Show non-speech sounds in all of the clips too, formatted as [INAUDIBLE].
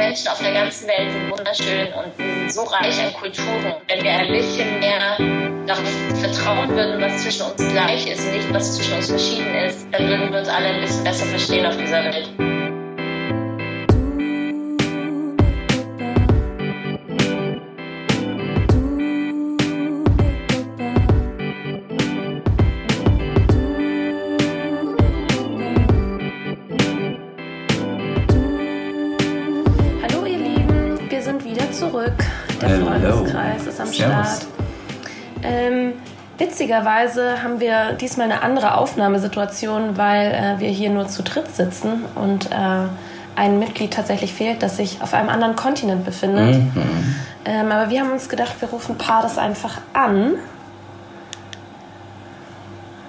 Menschen auf der ganzen Welt sind wunderschön und so reich an Kulturen. Wenn wir ein bisschen mehr darauf vertrauen würden, was zwischen uns gleich ist und nicht, was zwischen uns verschieden ist, dann würden wir uns alle ein bisschen besser verstehen auf dieser Welt. Witzigerweise haben wir diesmal eine andere Aufnahmesituation, weil äh, wir hier nur zu dritt sitzen und äh, ein Mitglied tatsächlich fehlt, das sich auf einem anderen Kontinent befindet. Mhm. Ähm, aber wir haben uns gedacht, wir rufen Pades einfach an.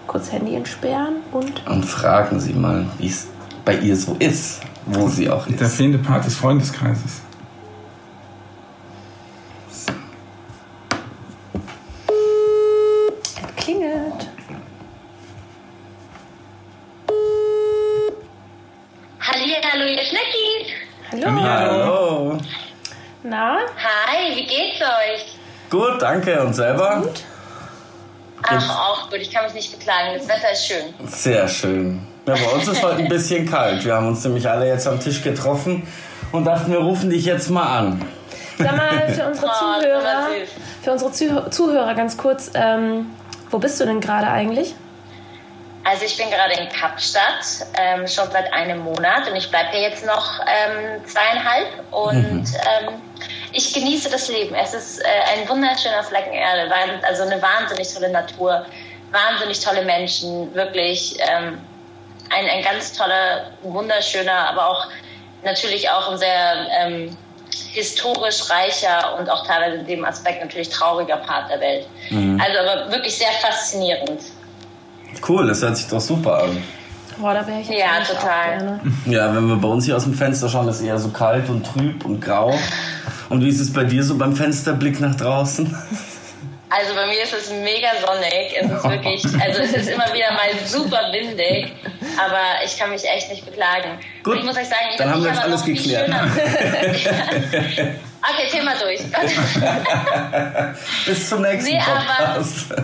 Kurz Handy entsperren und. Und fragen Sie mal, wie es bei ihr so ist, wo sie auch ist. Der fehlende Part des Freundeskreises. Danke. Und selber? Gut. Ach, auch gut. Ich kann mich nicht beklagen. Das Wetter ist schön. Sehr schön. Ja, bei uns ist heute ein bisschen kalt. Wir haben uns nämlich alle jetzt am Tisch getroffen und dachten, wir rufen dich jetzt mal an. Sag mal, für [LAUGHS] unsere oh, Zuhörer, für unsere Zuhörer ganz kurz, ähm, wo bist du denn gerade eigentlich? Also ich bin gerade in Kapstadt, ähm, schon seit einem Monat und ich bleibe hier jetzt noch ähm, zweieinhalb und mhm. ähm, ich genieße das Leben. Es ist äh, ein wunderschöner Flecken Erde, also eine wahnsinnig tolle Natur, wahnsinnig tolle Menschen, wirklich ähm, ein, ein ganz toller, wunderschöner, aber auch natürlich auch ein sehr ähm, historisch reicher und auch teilweise in dem Aspekt natürlich trauriger Part der Welt. Mhm. Also aber wirklich sehr faszinierend. Cool, das hört sich doch super an. Boah, da wäre ich jetzt Ja, total. Ja, wenn wir bei uns hier aus dem Fenster schauen, ist es eher so kalt und trüb und grau. Und wie ist es bei dir so beim Fensterblick nach draußen? Also bei mir ist es mega sonnig. Es ist wirklich, also es ist immer wieder mal super windig, aber ich kann mich echt nicht beklagen. Gut, ich muss euch sagen, ich dann haben wir jetzt alles geklärt. [LAUGHS] [LAUGHS] Okay, Thema durch. [LAUGHS] Bis zum nächsten nee, Podcast. Aber,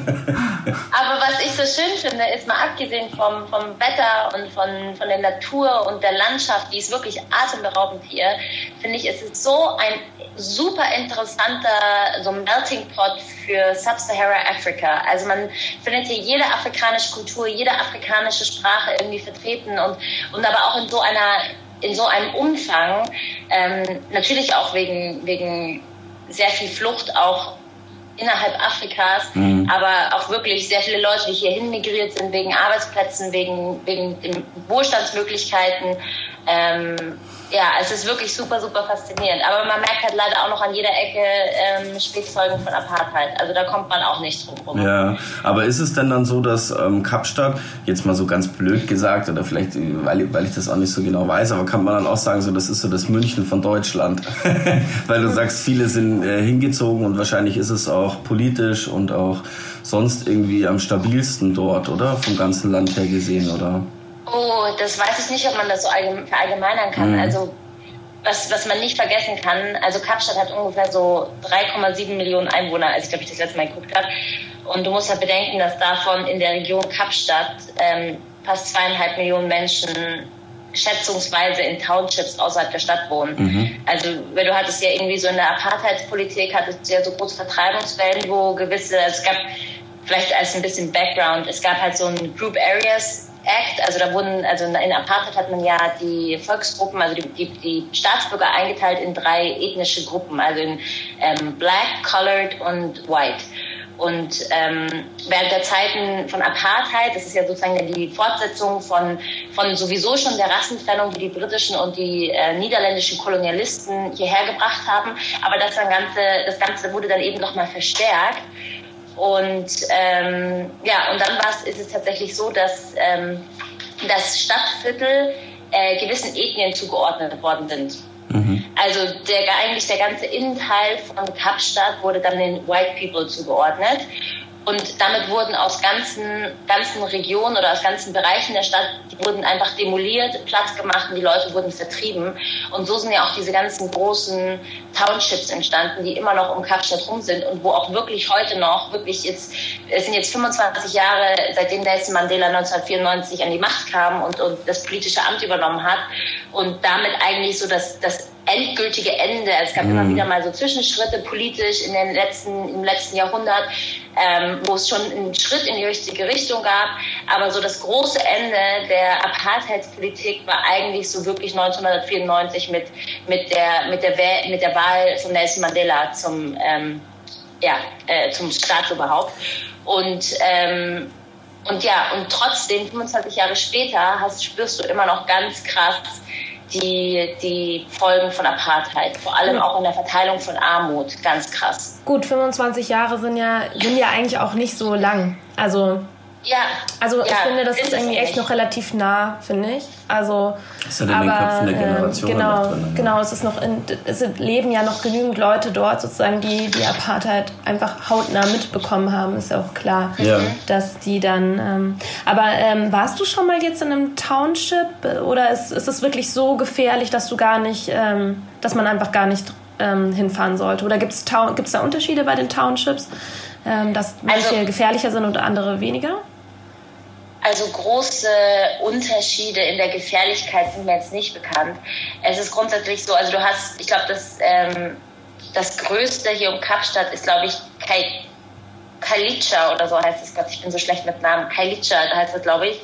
aber, was ich so schön finde, ist mal abgesehen vom, vom Wetter und von, von der Natur und der Landschaft, die ist wirklich atemberaubend hier, finde ich, ist es so ein super interessanter so Melting Pot für Sub-Sahara Afrika. Also man findet hier jede afrikanische Kultur, jede afrikanische Sprache irgendwie vertreten und, und aber auch in so einer in so einem Umfang, ähm, natürlich auch wegen, wegen sehr viel Flucht auch innerhalb Afrikas, mhm. aber auch wirklich sehr viele Leute, die hierhin migriert sind, wegen Arbeitsplätzen, wegen, wegen den Wohlstandsmöglichkeiten. Ähm, ja, es ist wirklich super, super faszinierend. Aber man merkt halt leider auch noch an jeder Ecke ähm, Spätzeugen von Apartheid. Also da kommt man auch nicht drum rum. Ja, aber ist es denn dann so, dass ähm, Kapstadt, jetzt mal so ganz blöd gesagt, oder vielleicht, weil, weil ich das auch nicht so genau weiß, aber kann man dann auch sagen, so das ist so das München von Deutschland? [LAUGHS] weil du sagst, viele sind äh, hingezogen und wahrscheinlich ist es auch politisch und auch sonst irgendwie am stabilsten dort, oder? Vom ganzen Land her gesehen, oder? Oh, das weiß ich nicht, ob man das so verallgemeinern kann. Mhm. Also was, was man nicht vergessen kann, also Kapstadt hat ungefähr so 3,7 Millionen Einwohner, als ich glaube ich das letzte Mal geguckt habe. Und du musst halt bedenken, dass davon in der Region Kapstadt ähm, fast zweieinhalb Millionen Menschen schätzungsweise in Townships außerhalb der Stadt wohnen. Mhm. Also, weil du hattest ja irgendwie so in der Apartheidspolitik, hattest du ja so große Vertreibungswellen, wo gewisse, es gab vielleicht als ein bisschen Background, es gab halt so ein Group Areas Act, also da wurden, also in Apartheid hat man ja die Volksgruppen, also die, die, die Staatsbürger eingeteilt in drei ethnische Gruppen, also in ähm, Black, Colored und White. Und ähm, während der Zeiten von Apartheid, das ist ja sozusagen die Fortsetzung von, von sowieso schon der Rassentrennung, die die britischen und die äh, niederländischen Kolonialisten hierher gebracht haben, aber das, dann Ganze, das Ganze wurde dann eben nochmal verstärkt und ähm, ja, und dann ist es tatsächlich so, dass ähm, das Stadtviertel äh, gewissen Ethnien zugeordnet worden sind. Mhm. Also der, eigentlich der ganze Innenteil von Kapstadt wurde dann den White People zugeordnet. Und damit wurden aus ganzen, ganzen Regionen oder aus ganzen Bereichen der Stadt, die wurden einfach demoliert, Platz gemacht und die Leute wurden vertrieben. Und so sind ja auch diese ganzen großen Townships entstanden, die immer noch um Kapstadt rum sind und wo auch wirklich heute noch, wirklich jetzt, es sind jetzt 25 Jahre, seitdem Nelson Mandela 1994 an die Macht kam und, und das politische Amt übernommen hat und damit eigentlich so das, das endgültige Ende. Es gab mhm. immer wieder mal so Zwischenschritte politisch in den letzten, im letzten Jahrhundert, ähm, wo es schon einen Schritt in die richtige Richtung gab. Aber so das große Ende der Apartheidspolitik war eigentlich so wirklich 1994 mit, mit der, mit der, mit der Wahl von Nelson Mandela zum, ähm, ja, äh, zum Staatsoberhaupt. Und, ähm, und ja, und trotzdem, 25 Jahre später, hast, spürst du immer noch ganz krass, die, die Folgen von Apartheid, vor allem auch in der Verteilung von Armut, ganz krass. Gut, 25 Jahre sind ja, sind ja eigentlich auch nicht so lang. Also ja. Also ich ja, finde, das ist, ist irgendwie echt noch relativ nah, finde ich. Also, ist ja in den Köpfen der ähm, Generation. Äh, genau, drin, ne? genau. Es ist noch, in, es leben ja noch genügend Leute dort, sozusagen, die die Apartheid einfach hautnah mitbekommen haben. Ist ja auch klar, ja. dass die dann. Ähm, aber ähm, warst du schon mal jetzt in einem Township oder ist, ist es wirklich so gefährlich, dass du gar nicht, ähm, dass man einfach gar nicht ähm, hinfahren sollte? Oder gibt es da Unterschiede bei den Townships? Ähm, dass manche also, gefährlicher sind und andere weniger? Also große Unterschiede in der Gefährlichkeit sind mir jetzt nicht bekannt. Es ist grundsätzlich so, also du hast, ich glaube, das, ähm, das Größte hier um Kapstadt ist, glaube ich, Kai, Kailicha oder so heißt es, Gott, ich bin so schlecht mit Namen. Kailicha heißt es, glaube ich.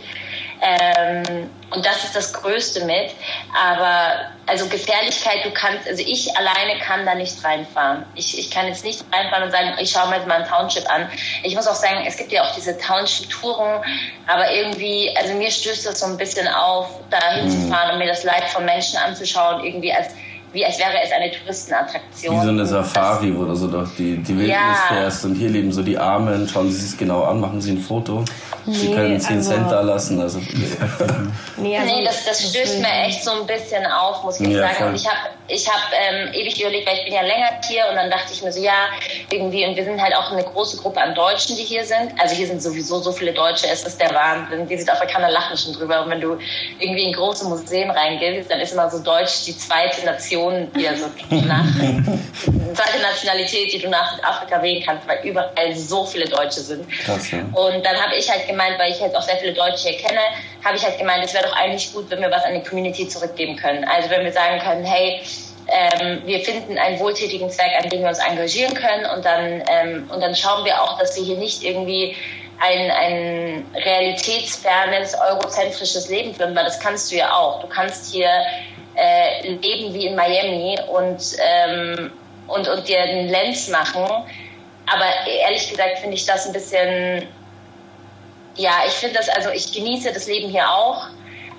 Ähm, und das ist das Größte mit. Aber also Gefährlichkeit, du kannst, also ich alleine kann da nicht reinfahren. Ich, ich kann jetzt nicht reinfahren und sagen, ich schaue mir jetzt mal ein Township an. Ich muss auch sagen, es gibt ja auch diese Township-Touren, aber irgendwie, also mir stößt das so ein bisschen auf, da hinzufahren und mir das Leid von Menschen anzuschauen, irgendwie als wie als wäre es eine Touristenattraktion. Wie so eine Safari, wo du so durch die, die Wildnis ja. fährst und hier leben so die Armen, schauen Sie sich genau an, machen Sie ein Foto. Nee, Sie können 10 also, Cent da lassen. Also, [LAUGHS] nee, also, nee das, das stößt mir echt so ein bisschen auf, muss ich ja, sagen. Voll. Und ich habe ich hab, ähm, ewig überlegt, weil ich bin ja länger hier und dann dachte ich mir so, ja, irgendwie, und wir sind halt auch eine große Gruppe an Deutschen, die hier sind. Also hier sind sowieso so viele Deutsche, es ist der Wahnsinn. Die Südafrikaner lachen schon drüber. Und wenn du irgendwie in große Museen reingehst, dann ist immer so Deutsch die zweite Nation, die ja so [LAUGHS] nach, zweite Nationalität, die du nach Südafrika wählen kannst, weil überall so viele Deutsche sind. Krass, ja. Und dann habe ich halt gemeint, weil ich jetzt auch sehr viele Deutsche hier kenne, habe ich halt gemeint, es wäre doch eigentlich gut, wenn wir was an die Community zurückgeben können. Also wenn wir sagen können, hey, ähm, wir finden einen wohltätigen Zweck, an dem wir uns engagieren können und dann, ähm, und dann schauen wir auch, dass wir hier nicht irgendwie ein, ein realitätsfernes, eurozentrisches Leben führen, weil das kannst du ja auch. Du kannst hier äh, leben wie in Miami und, ähm, und, und dir einen Lens machen. Aber ehrlich gesagt finde ich das ein bisschen ja, ich finde das, also ich genieße das Leben hier auch,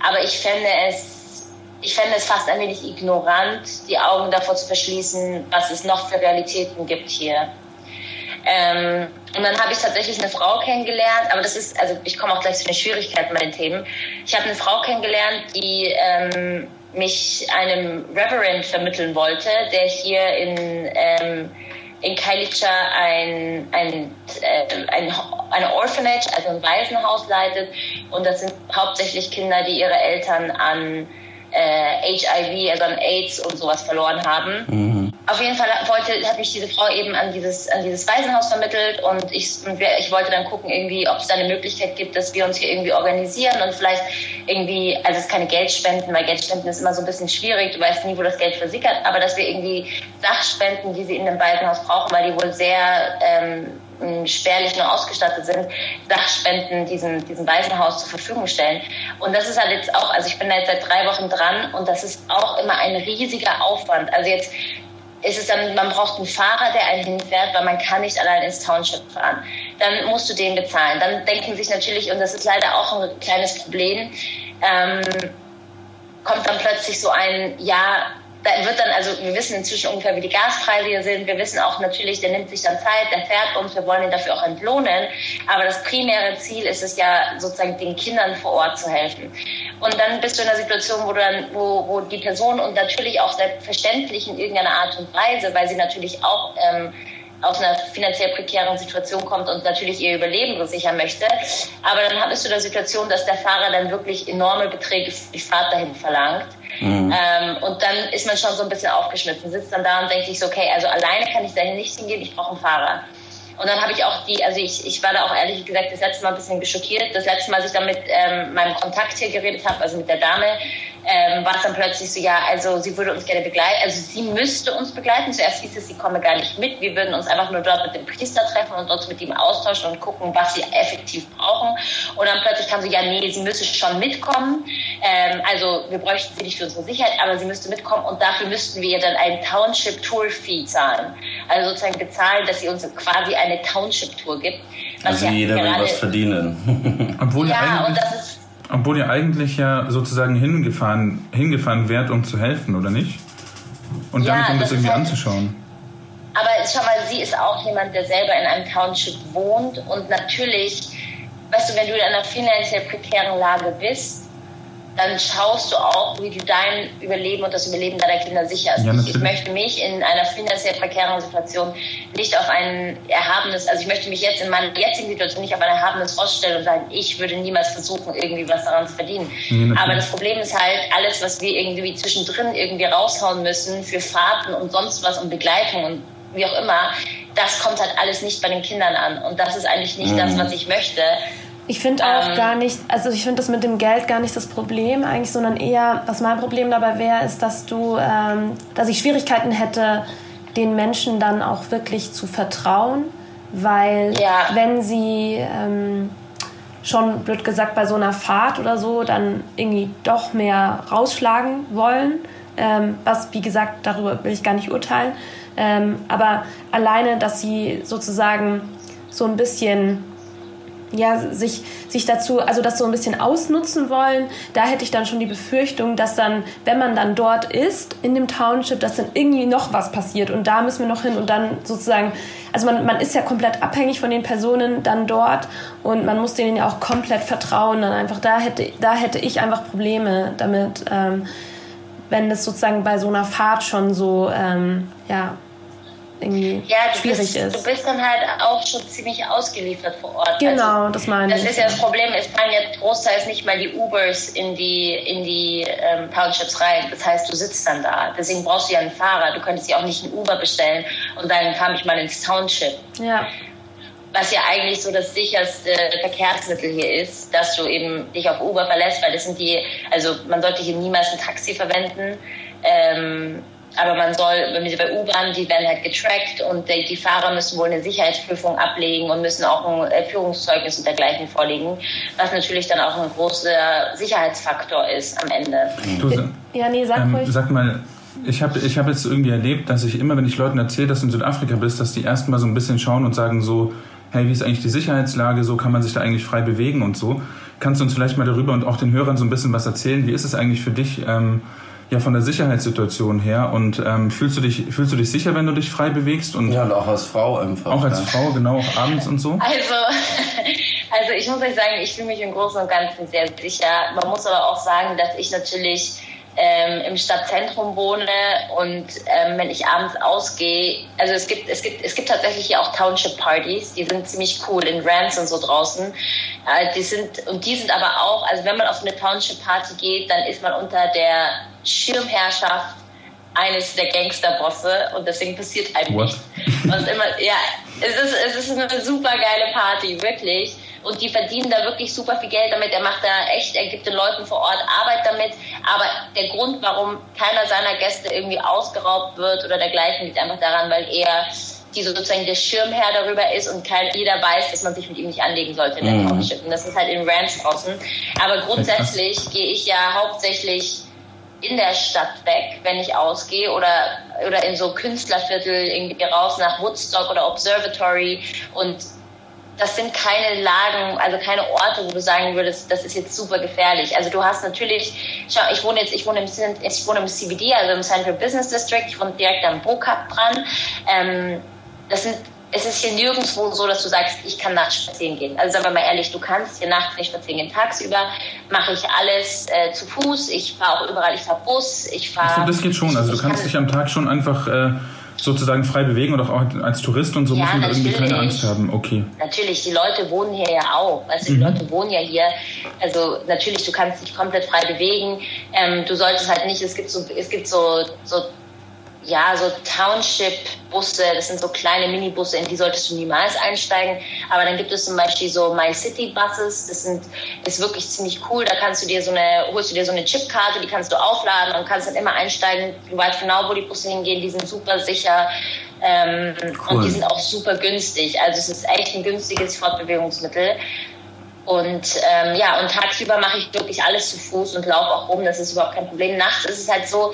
aber ich fände es, ich fände es fast ein wenig ignorant, die Augen davor zu verschließen, was es noch für Realitäten gibt hier. Ähm, und dann habe ich tatsächlich eine Frau kennengelernt, aber das ist, also ich komme auch gleich zu den Schwierigkeiten bei den Themen. Ich habe eine Frau kennengelernt, die ähm, mich einem Reverend vermitteln wollte, der hier in ähm, in Kailicha ein, ein, äh, ein, eine Orphanage, also ein Waisenhaus leitet. Und das sind hauptsächlich Kinder, die ihre Eltern an äh, HIV, also an AIDS und sowas verloren haben. Mhm. Auf jeden Fall wollte, hat mich diese Frau eben an dieses, an dieses Waisenhaus vermittelt und ich, ich wollte dann gucken, irgendwie, ob es da eine Möglichkeit gibt, dass wir uns hier irgendwie organisieren und vielleicht irgendwie, also es ist keine Geldspenden, weil Geldspenden ist immer so ein bisschen schwierig, du weißt nie, wo das Geld versickert, aber dass wir irgendwie Sachspenden, die sie in dem Waisenhaus brauchen, weil die wohl sehr ähm, spärlich nur ausgestattet sind, Sachspenden diesem, diesem Waisenhaus zur Verfügung stellen. Und das ist halt jetzt auch, also ich bin da jetzt seit drei Wochen dran und das ist auch immer ein riesiger Aufwand. Also jetzt ist es dann, man braucht einen Fahrer, der einen hinfährt, weil man kann nicht allein ins Township fahren. Dann musst du den bezahlen. Dann denken sich natürlich, und das ist leider auch ein kleines Problem, ähm, kommt dann plötzlich so ein, ja, da wird dann, also wir wissen inzwischen ungefähr, wie die Gaspreise hier sind. Wir wissen auch natürlich, der nimmt sich dann Zeit, der fährt uns, wir wollen ihn dafür auch entlohnen. Aber das primäre Ziel ist es ja, sozusagen den Kindern vor Ort zu helfen. Und dann bist du in einer Situation, wo, du dann, wo, wo die Person und natürlich auch selbstverständlich in irgendeiner Art und Weise, weil sie natürlich auch ähm, aus einer finanziell prekären Situation kommt und natürlich ihr Überleben sichern möchte. Aber dann hattest du die Situation, dass der Fahrer dann wirklich enorme Beträge für die Fahrt dahin verlangt. Mhm. Ähm, und dann ist man schon so ein bisschen aufgeschnitten, sitzt dann da und denkt sich so, okay, also alleine kann ich dahin nicht hingehen, ich brauche einen Fahrer. Und dann habe ich auch die, also ich, ich war da auch ehrlich gesagt das letzte Mal ein bisschen geschockiert. Das letzte Mal, als ich dann mit ähm, meinem Kontakt hier geredet habe, also mit der Dame, ähm, war es dann plötzlich so, ja, also sie würde uns gerne begleiten, also sie müsste uns begleiten. Zuerst hieß es, sie komme gar nicht mit. Wir würden uns einfach nur dort mit dem Priester treffen und dort mit ihm austauschen und gucken, was sie effektiv brauchen. Und dann plötzlich kam sie, ja, nee, sie müsste schon mitkommen. Ähm, also wir bräuchten sie nicht für unsere Sicherheit, aber sie müsste mitkommen und dafür müssten wir ihr dann einen Township Tour Fee zahlen. Also sozusagen bezahlen, dass sie uns quasi eine Township Tour gibt. Also jeder will was verdienen. [LAUGHS] Obwohl ja, und das ist obwohl ihr eigentlich ja sozusagen hingefahren, hingefahren wärt, um zu helfen, oder nicht? Und ja, nicht, um das, das irgendwie halt, anzuschauen. Aber schau mal, sie ist auch jemand, der selber in einem Township wohnt. Und natürlich, weißt du, wenn du in einer finanziell prekären Lage bist, dann schaust du auch, wie du dein Überleben und das Überleben deiner Kinder sicherst. Ja, ich, möchte mich in einer finanziell prekären Situation nicht auf ein erhabenes, also ich möchte mich jetzt in meiner jetzigen Situation nicht auf ein erhabenes Ross stellen und sagen, ich würde niemals versuchen, irgendwie was daran zu verdienen. Ja, Aber das Problem ist halt, alles, was wir irgendwie zwischendrin irgendwie raushauen müssen für Fahrten und sonst was und Begleitung und wie auch immer, das kommt halt alles nicht bei den Kindern an. Und das ist eigentlich nicht mhm. das, was ich möchte. Ich finde auch ähm, gar nicht, also ich finde das mit dem Geld gar nicht das Problem eigentlich, sondern eher, was mein Problem dabei wäre, ist, dass du, ähm, dass ich Schwierigkeiten hätte, den Menschen dann auch wirklich zu vertrauen, weil ja. wenn sie ähm, schon, blöd gesagt, bei so einer Fahrt oder so dann irgendwie doch mehr rausschlagen wollen, ähm, was, wie gesagt, darüber will ich gar nicht urteilen, ähm, aber alleine, dass sie sozusagen so ein bisschen ja, sich, sich dazu, also das so ein bisschen ausnutzen wollen, da hätte ich dann schon die Befürchtung, dass dann, wenn man dann dort ist, in dem Township, dass dann irgendwie noch was passiert. Und da müssen wir noch hin und dann sozusagen, also man, man ist ja komplett abhängig von den Personen dann dort und man muss denen ja auch komplett vertrauen, dann einfach, da hätte, da hätte ich einfach Probleme damit, ähm, wenn das sozusagen bei so einer Fahrt schon so, ähm, ja, irgendwie ja, schwierig bist, ist. Du bist dann halt auch schon ziemlich ausgeliefert vor Ort. Genau, also, das meine das ich. Das ist ja das Problem, es fahren ja großteils nicht mal die Ubers in die, in die ähm, Townships rein. Das heißt, du sitzt dann da. Deswegen brauchst du ja einen Fahrer. Du könntest ja auch nicht einen Uber bestellen und dann kam ich mal ins Township. Ja was ja eigentlich so das sicherste Verkehrsmittel hier ist, dass du eben dich auf Uber verlässt, weil das sind die, also man sollte hier niemals ein Taxi verwenden. Ähm, aber man soll, wenn wir bei U-Bahn, die werden halt getrackt und die, die, Fahrer müssen wohl eine Sicherheitsprüfung ablegen und müssen auch ein äh, Führungszeugnis und dergleichen vorlegen, was natürlich dann auch ein großer Sicherheitsfaktor ist am Ende. Du, ja, nee, sag ähm, Sag mal, ich habe ich hab jetzt irgendwie erlebt, dass ich immer, wenn ich Leuten erzähle, dass du in Südafrika bist, dass die erstmal so ein bisschen schauen und sagen so, hey, wie ist eigentlich die Sicherheitslage, so kann man sich da eigentlich frei bewegen und so. Kannst du uns vielleicht mal darüber und auch den Hörern so ein bisschen was erzählen? Wie ist es eigentlich für dich? Ähm, ja, von der Sicherheitssituation her. Und ähm, fühlst, du dich, fühlst du dich sicher, wenn du dich frei bewegst? Und ja, und auch als Frau einfach. Auch als ja. Frau, genau, auch abends und so? Also, [LAUGHS] also ich muss euch sagen, ich fühle mich im Großen und Ganzen sehr sicher. Man muss aber auch sagen, dass ich natürlich ähm, im Stadtzentrum wohne und ähm, wenn ich abends ausgehe, also es gibt, es gibt, es gibt tatsächlich hier auch Township Partys, die sind ziemlich cool in Rams und so draußen. Äh, die sind, und die sind aber auch, also wenn man auf eine Township Party geht, dann ist man unter der Schirmherrschaft eines der Gangsterbosse und deswegen passiert einem What? nichts. Und immer, ja, es ist, es ist eine super geile Party, wirklich. Und die verdienen da wirklich super viel Geld damit. Er macht da echt, er gibt den Leuten vor Ort Arbeit damit. Aber der Grund, warum keiner seiner Gäste irgendwie ausgeraubt wird oder dergleichen, liegt einfach daran, weil er die sozusagen der Schirmherr darüber ist und kein, jeder weiß, dass man sich mit ihm nicht anlegen sollte in der mhm. Und das ist halt in Ranch draußen. Aber grundsätzlich gehe ich ja hauptsächlich in der Stadt weg, wenn ich ausgehe oder, oder in so Künstlerviertel irgendwie raus nach Woodstock oder Observatory und das sind keine Lagen, also keine Orte, wo du sagen würdest, das ist jetzt super gefährlich. Also du hast natürlich, schau, ich wohne jetzt, ich wohne im, ich wohne im CBD, also im Central Business District, ich wohne direkt am BOCAP dran. Ähm, das sind, es ist hier nirgendwo so, dass du sagst, ich kann nachts spazieren gehen. Also sagen wir mal ehrlich, du kannst hier nachts nicht spazieren gehen. Tagsüber mache ich alles äh, zu Fuß, ich fahre auch überall, ich fahre Bus, ich fahre... Achso, das geht schon, also du kannst dich am Tag schon einfach... Äh sozusagen frei bewegen oder auch als Tourist und so ja, muss man irgendwie keine Angst haben. Okay. Natürlich, die Leute wohnen hier ja auch. Also die mhm. Leute wohnen ja hier. Also natürlich, du kannst dich komplett frei bewegen. Ähm, du solltest halt nicht, es gibt so, es gibt so, so ja, so Township-Busse, das sind so kleine Minibusse, in die solltest du niemals einsteigen. Aber dann gibt es zum Beispiel so My City Buses, das sind, ist wirklich ziemlich cool. Da kannst du dir so eine, holst du dir so eine Chipkarte, die kannst du aufladen und kannst dann immer einsteigen. Du weißt genau, wo die Busse hingehen, die sind super sicher. Ähm, cool. Und die sind auch super günstig. Also es ist echt ein günstiges Fortbewegungsmittel. Und ähm, ja, und tagsüber mache ich wirklich alles zu Fuß und laufe auch rum. Das ist überhaupt kein Problem. Nachts ist es halt so,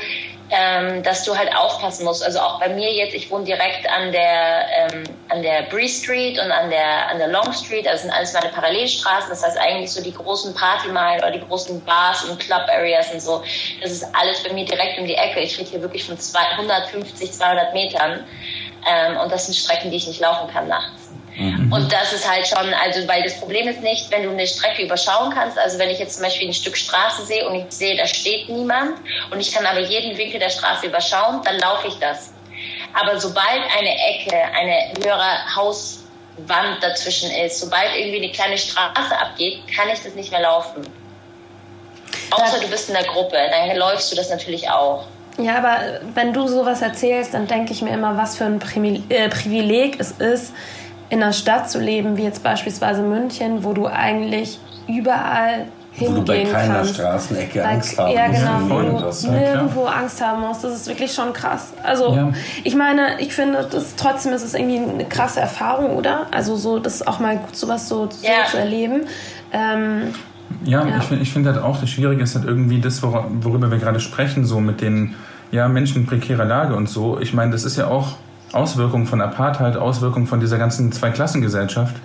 ähm, dass du halt aufpassen musst. Also auch bei mir jetzt, ich wohne direkt an der ähm, an der Bree Street und an der an der Long Street. Das sind alles meine Parallelstraßen. Das heißt eigentlich so die großen Partymeilen oder die großen Bars und Club Areas und so. Das ist alles bei mir direkt um die Ecke. Ich rede hier wirklich von 250, 200 Metern. Ähm, und das sind Strecken, die ich nicht laufen kann nachts. Mhm. Und das ist halt schon, also weil das Problem ist nicht, wenn du eine Strecke überschauen kannst, also wenn ich jetzt zum Beispiel ein Stück Straße sehe und ich sehe, da steht niemand und ich kann aber jeden Winkel der Straße überschauen, dann laufe ich das. Aber sobald eine Ecke, eine höhere Hauswand dazwischen ist, sobald irgendwie eine kleine Straße abgeht, kann ich das nicht mehr laufen. Außer du bist in der Gruppe, dann läufst du das natürlich auch. Ja, aber wenn du sowas erzählst, dann denke ich mir immer, was für ein äh, Privileg es ist, in einer Stadt zu leben, wie jetzt beispielsweise München, wo du eigentlich überall hingehen wo du bei keiner kannst. Straßenecke Angst haben ja, genau, wo du nirgendwo Angst haben musst. Das ist wirklich schon krass. Also ja. ich meine, ich finde, das, trotzdem ist es irgendwie eine krasse Erfahrung, oder? Also so, das ist auch mal gut, sowas so, so ja. zu erleben. Ähm, ja, ja, ich finde ich find halt auch, das Schwierige ist halt irgendwie das, worüber wir gerade sprechen, so mit den ja, Menschen in prekärer Lage und so. Ich meine, das ist ja auch Auswirkungen von Apartheid, Auswirkungen von dieser ganzen Zweiklassengesellschaft.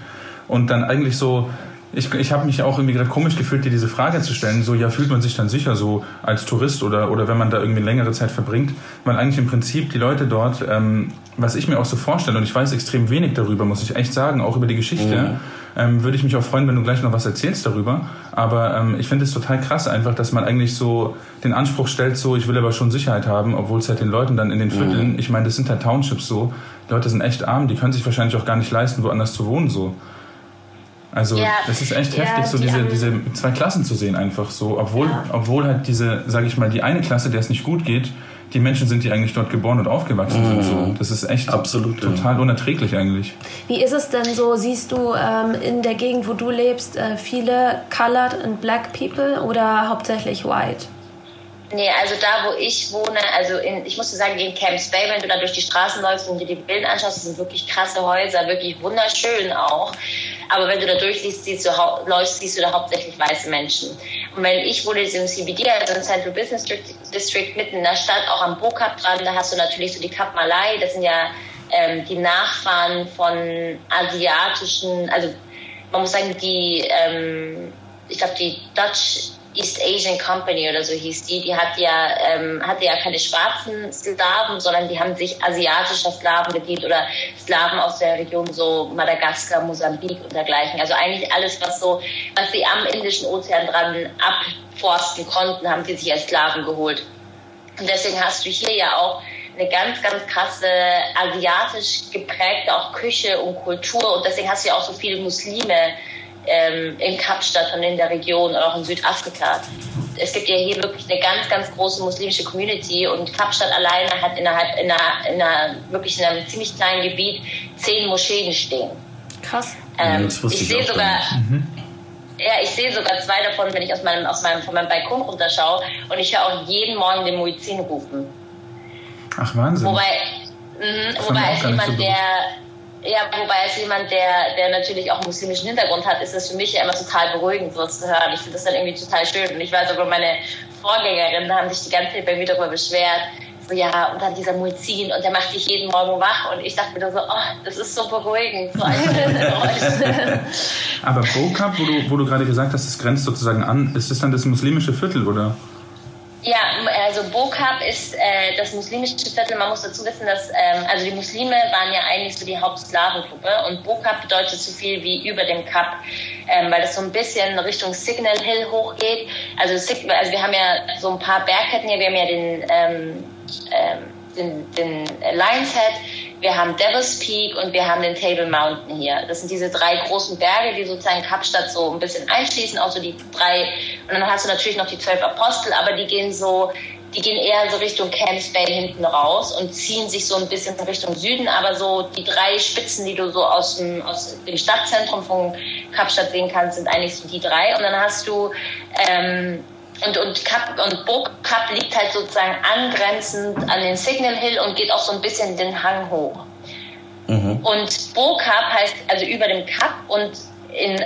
Und dann eigentlich so, ich, ich habe mich auch irgendwie gerade komisch gefühlt, dir diese Frage zu stellen, so ja, fühlt man sich dann sicher so als Tourist oder, oder wenn man da irgendwie längere Zeit verbringt, weil eigentlich im Prinzip die Leute dort, ähm, was ich mir auch so vorstelle, und ich weiß extrem wenig darüber, muss ich echt sagen, auch über die Geschichte, mhm ähm, würde ich mich auch freuen, wenn du gleich noch was erzählst darüber. Aber ähm, ich finde es total krass einfach, dass man eigentlich so den Anspruch stellt, so ich will aber schon Sicherheit haben, obwohl es halt den Leuten dann in den Vierteln, mhm. ich meine, das sind halt Townships so, die Leute sind echt arm, die können sich wahrscheinlich auch gar nicht leisten, woanders zu wohnen so. Also ja, das ist echt heftig, ja, so diese, diese zwei Klassen zu sehen einfach so, obwohl, ja. obwohl halt diese, sage ich mal, die eine Klasse, der es nicht gut geht, die Menschen sind, die eigentlich dort geboren und aufgewachsen mhm. sind. So. Das ist echt Absolut, total ja. unerträglich eigentlich. Wie ist es denn so? Siehst du ähm, in der Gegend, wo du lebst, äh, viele colored and black people oder hauptsächlich white? Nee, also da, wo ich wohne, also in, ich muss sagen, in Camps Bay, wenn du da durch die Straßen läufst und dir die Bilder anschaust, das sind wirklich krasse Häuser, wirklich wunderschön auch. Aber wenn du da durchliest, siehst du, läufst, siehst du da hauptsächlich weiße Menschen. Und wenn ich wohne im CBD, also im Central Business District, mitten in der Stadt, auch am Bo-Cup dran, da hast du natürlich so die Kap Malai, das sind ja ähm, die Nachfahren von asiatischen, also man muss sagen, die, ähm, ich glaube, die Dutch East Asian Company oder so hieß die, die hat ja, ähm, hatte ja keine schwarzen Sklaven, sondern die haben sich asiatischer Sklaven bedient oder Sklaven aus der Region so Madagaskar, Mosambik und dergleichen. Also eigentlich alles, was so, was sie am Indischen Ozean dran abforsten konnten, haben sie sich als Sklaven geholt. Und deswegen hast du hier ja auch eine ganz, ganz krasse asiatisch geprägte auch Küche und Kultur und deswegen hast du ja auch so viele Muslime ähm, in Kapstadt und in der Region oder auch in Südafrika. Es gibt ja hier wirklich eine ganz, ganz große muslimische Community und Kapstadt alleine hat innerhalb in einer, in einer wirklich in einem ziemlich kleinen Gebiet zehn Moscheen stehen. Krass. Ähm, ich, ich sehe sogar, mhm. ja, ich sehe sogar zwei davon, wenn ich aus meinem, aus meinem, von meinem Balkon runterschaue und ich höre auch jeden Morgen den Muizin rufen. Ach Wahnsinn. Wobei, mh, wobei als jemand, so der ja, wobei als jemand, der, der natürlich auch einen muslimischen Hintergrund hat, ist das für mich ja immer total beruhigend, sowas zu hören. Ich finde das dann irgendwie total schön. Und ich weiß aber, meine Vorgängerinnen haben sich die ganze Zeit bei mir darüber beschwert. So, ja, und dann dieser Muizin und der macht dich jeden Morgen wach. Und ich dachte mir dann so, oh, das ist so beruhigend. So [LAUGHS] aber Bokab, wo du, wo du gerade gesagt hast, es grenzt sozusagen an, ist das dann das muslimische Viertel, oder? Ja, also Bokab ist äh, das muslimische Viertel. Man muss dazu wissen, dass ähm, also die Muslime waren ja eigentlich so die Hauptsklavengruppe und Bokab bedeutet so viel wie über dem Kap, ähm, weil das so ein bisschen Richtung Signal Hill hochgeht. Also, also wir haben ja so ein paar Bergketten hier. Wir haben ja den ähm, ähm, den, den Lion's Head, wir haben Devil's Peak und wir haben den Table Mountain hier. Das sind diese drei großen Berge, die sozusagen Kapstadt so ein bisschen einschließen, auch so die drei. Und dann hast du natürlich noch die zwölf Apostel, aber die gehen so, die gehen eher so Richtung Camps Bay hinten raus und ziehen sich so ein bisschen Richtung Süden. Aber so die drei Spitzen, die du so aus dem, aus dem Stadtzentrum von Kapstadt sehen kannst, sind eigentlich so die drei. Und dann hast du ähm, und, und, Kap, und Burgkap liegt halt sozusagen angrenzend an den Signal Hill und geht auch so ein bisschen den Hang hoch. Mhm. Und Burgkap heißt also über dem Kap und in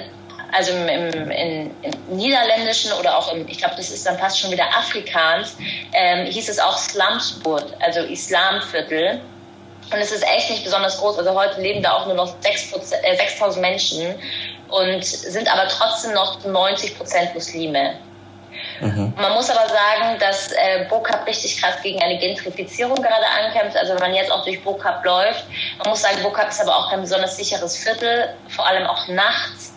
also im, im, im, im Niederländischen oder auch im, ich glaube, das ist dann fast schon wieder Afrikaans, ähm, hieß es auch Slumsburg, also Islamviertel. Und es ist echt nicht besonders groß. Also heute leben da auch nur noch 6.000 äh, 6 Menschen und sind aber trotzdem noch 90 Prozent Muslime. Mhm. Man muss aber sagen, dass äh, Bokap richtig krass gegen eine Gentrifizierung gerade ankämpft. Also wenn man jetzt auch durch Bokap läuft, man muss sagen, Bokap ist aber auch kein besonders sicheres Viertel, vor allem auch nachts.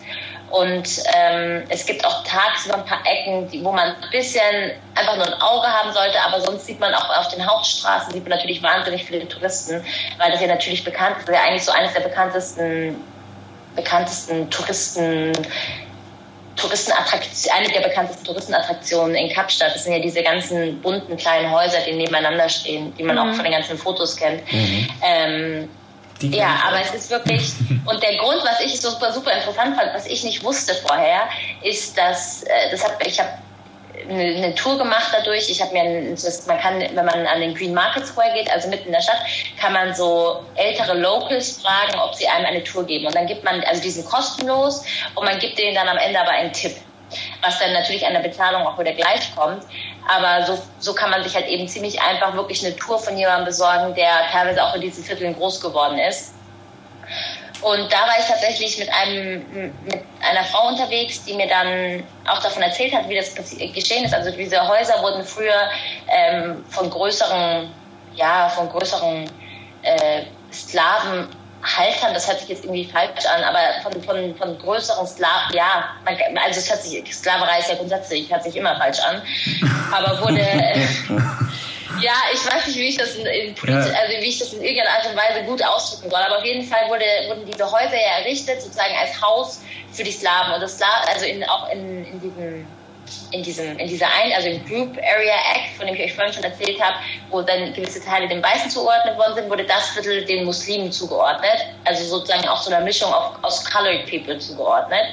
Und ähm, es gibt auch tagsüber ein paar Ecken, die, wo man ein bisschen einfach nur ein Auge haben sollte, aber sonst sieht man auch auf den Hauptstraßen, sieht man natürlich wahnsinnig viele Touristen, weil das ja natürlich bekannt ist, ja eigentlich so eines der bekanntesten, bekanntesten Touristen, Touristenattraktion, eine der bekanntesten Touristenattraktionen in Kapstadt. Das sind ja diese ganzen bunten kleinen Häuser, die nebeneinander stehen, die man mhm. auch von den ganzen Fotos kennt. Mhm. Ähm, ja, aber es ist wirklich, [LAUGHS] und der Grund, was ich super, super interessant fand, was ich nicht wusste vorher, ist, dass, äh, das hat, ich habe eine, Tour gemacht dadurch. Ich habe mir, das, man kann, wenn man an den Green Market Square geht, also mitten in der Stadt, kann man so ältere Locals fragen, ob sie einem eine Tour geben. Und dann gibt man, also die sind kostenlos und man gibt denen dann am Ende aber einen Tipp. Was dann natürlich an der Bezahlung auch wieder gleich kommt. Aber so, so kann man sich halt eben ziemlich einfach wirklich eine Tour von jemandem besorgen, der teilweise auch in diesen Vierteln groß geworden ist. Und da war ich tatsächlich mit, einem, mit einer Frau unterwegs, die mir dann auch davon erzählt hat, wie das geschehen ist. Also diese Häuser wurden früher ähm, von größeren, ja, von größeren äh, Sklavenhaltern, das hört sich jetzt irgendwie falsch an, aber von, von, von größeren Slaven, ja, man, also es hört sich, Sklaverei ist ja grundsätzlich, hört sich immer falsch an, aber wurde, äh, [LAUGHS] Ja, ich weiß nicht, wie ich das in, in ja. also wie ich das in irgendeiner Art und Weise gut ausdrücken soll. Aber auf jeden Fall wurde, wurden diese Häuser ja errichtet, sozusagen als Haus für die Slaven. Und das also in, auch in, in diesem in diesem, in dieser ein, also im Group Area Act, von dem ich euch vorhin schon erzählt habe, wo dann gewisse Teile den Weißen zugeordnet worden sind, wurde das Viertel den Muslimen zugeordnet. Also sozusagen auch so einer Mischung auf, aus Colored People zugeordnet,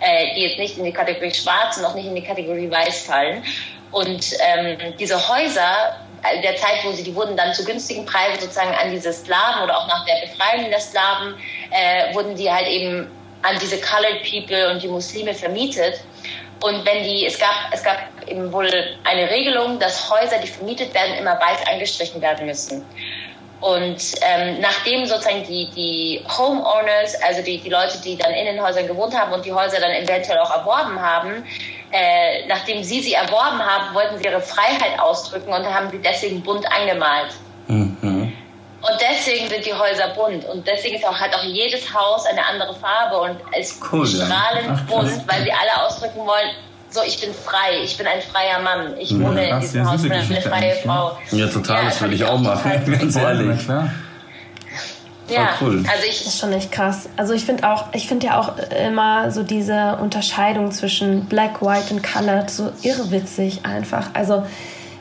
äh, die jetzt nicht in die Kategorie Schwarz und auch nicht in die Kategorie Weiß fallen. Und ähm, diese Häuser der Zeit, wo sie, die wurden dann zu günstigen Preisen sozusagen an diese Sklaven oder auch nach der Befreiung der Sklaven, äh, wurden die halt eben an diese Colored People und die Muslime vermietet. Und wenn die, es gab, es gab eben wohl eine Regelung, dass Häuser, die vermietet werden, immer weiß angestrichen werden müssen. Und ähm, nachdem sozusagen die, die Homeowners, also die, die Leute, die dann in den Häusern gewohnt haben und die Häuser dann eventuell auch erworben haben, äh, nachdem sie sie erworben haben, wollten sie ihre Freiheit ausdrücken und haben sie deswegen bunt angemalt. Mhm. Und deswegen sind die Häuser bunt und deswegen ist auch halt auch jedes Haus eine andere Farbe und ist cool, strahlend ja. Ach, bunt, weil sie alle ausdrücken wollen, so ich bin frei, ich bin ein freier Mann, ich wohne ja, in diesem Haus, ich bin eine freie Frau. Ja, total, ja, das würde ich auch machen, [LAUGHS] ganz ehrlich. Klar. Ja, cool. also ich. Das ist schon echt krass. Also ich finde auch, ich finde ja auch immer so diese Unterscheidung zwischen Black, White und Colored so irrwitzig einfach. Also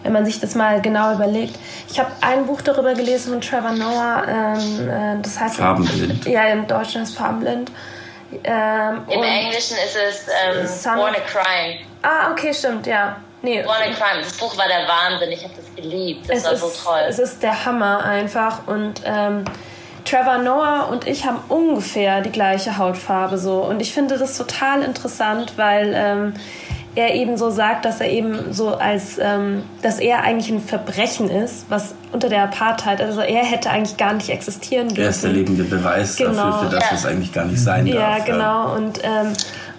wenn man sich das mal genau überlegt. Ich habe ein Buch darüber gelesen von Trevor Noah, ähm, äh, das heißt Farbenblind. Ja, im Deutschen ist Farbenblind. Ähm, Im Englischen ist es ähm, Born a Crime. Ah, okay, stimmt, ja. Nee. Born a Crime. Das Buch war der Wahnsinn. Ich habe das geliebt. Das es war ist, so toll. Es ist der Hammer einfach und ähm, Trevor Noah und ich haben ungefähr die gleiche Hautfarbe so. Und ich finde das total interessant, weil ähm, er eben so sagt, dass er eben so als, ähm, dass er eigentlich ein Verbrechen ist, was unter der Apartheid, also er hätte eigentlich gar nicht existieren dürfen. Er ist der lebende Beweis genau. dafür, für das, was eigentlich gar nicht sein ja, darf. Genau. Ja, genau. Und, ähm,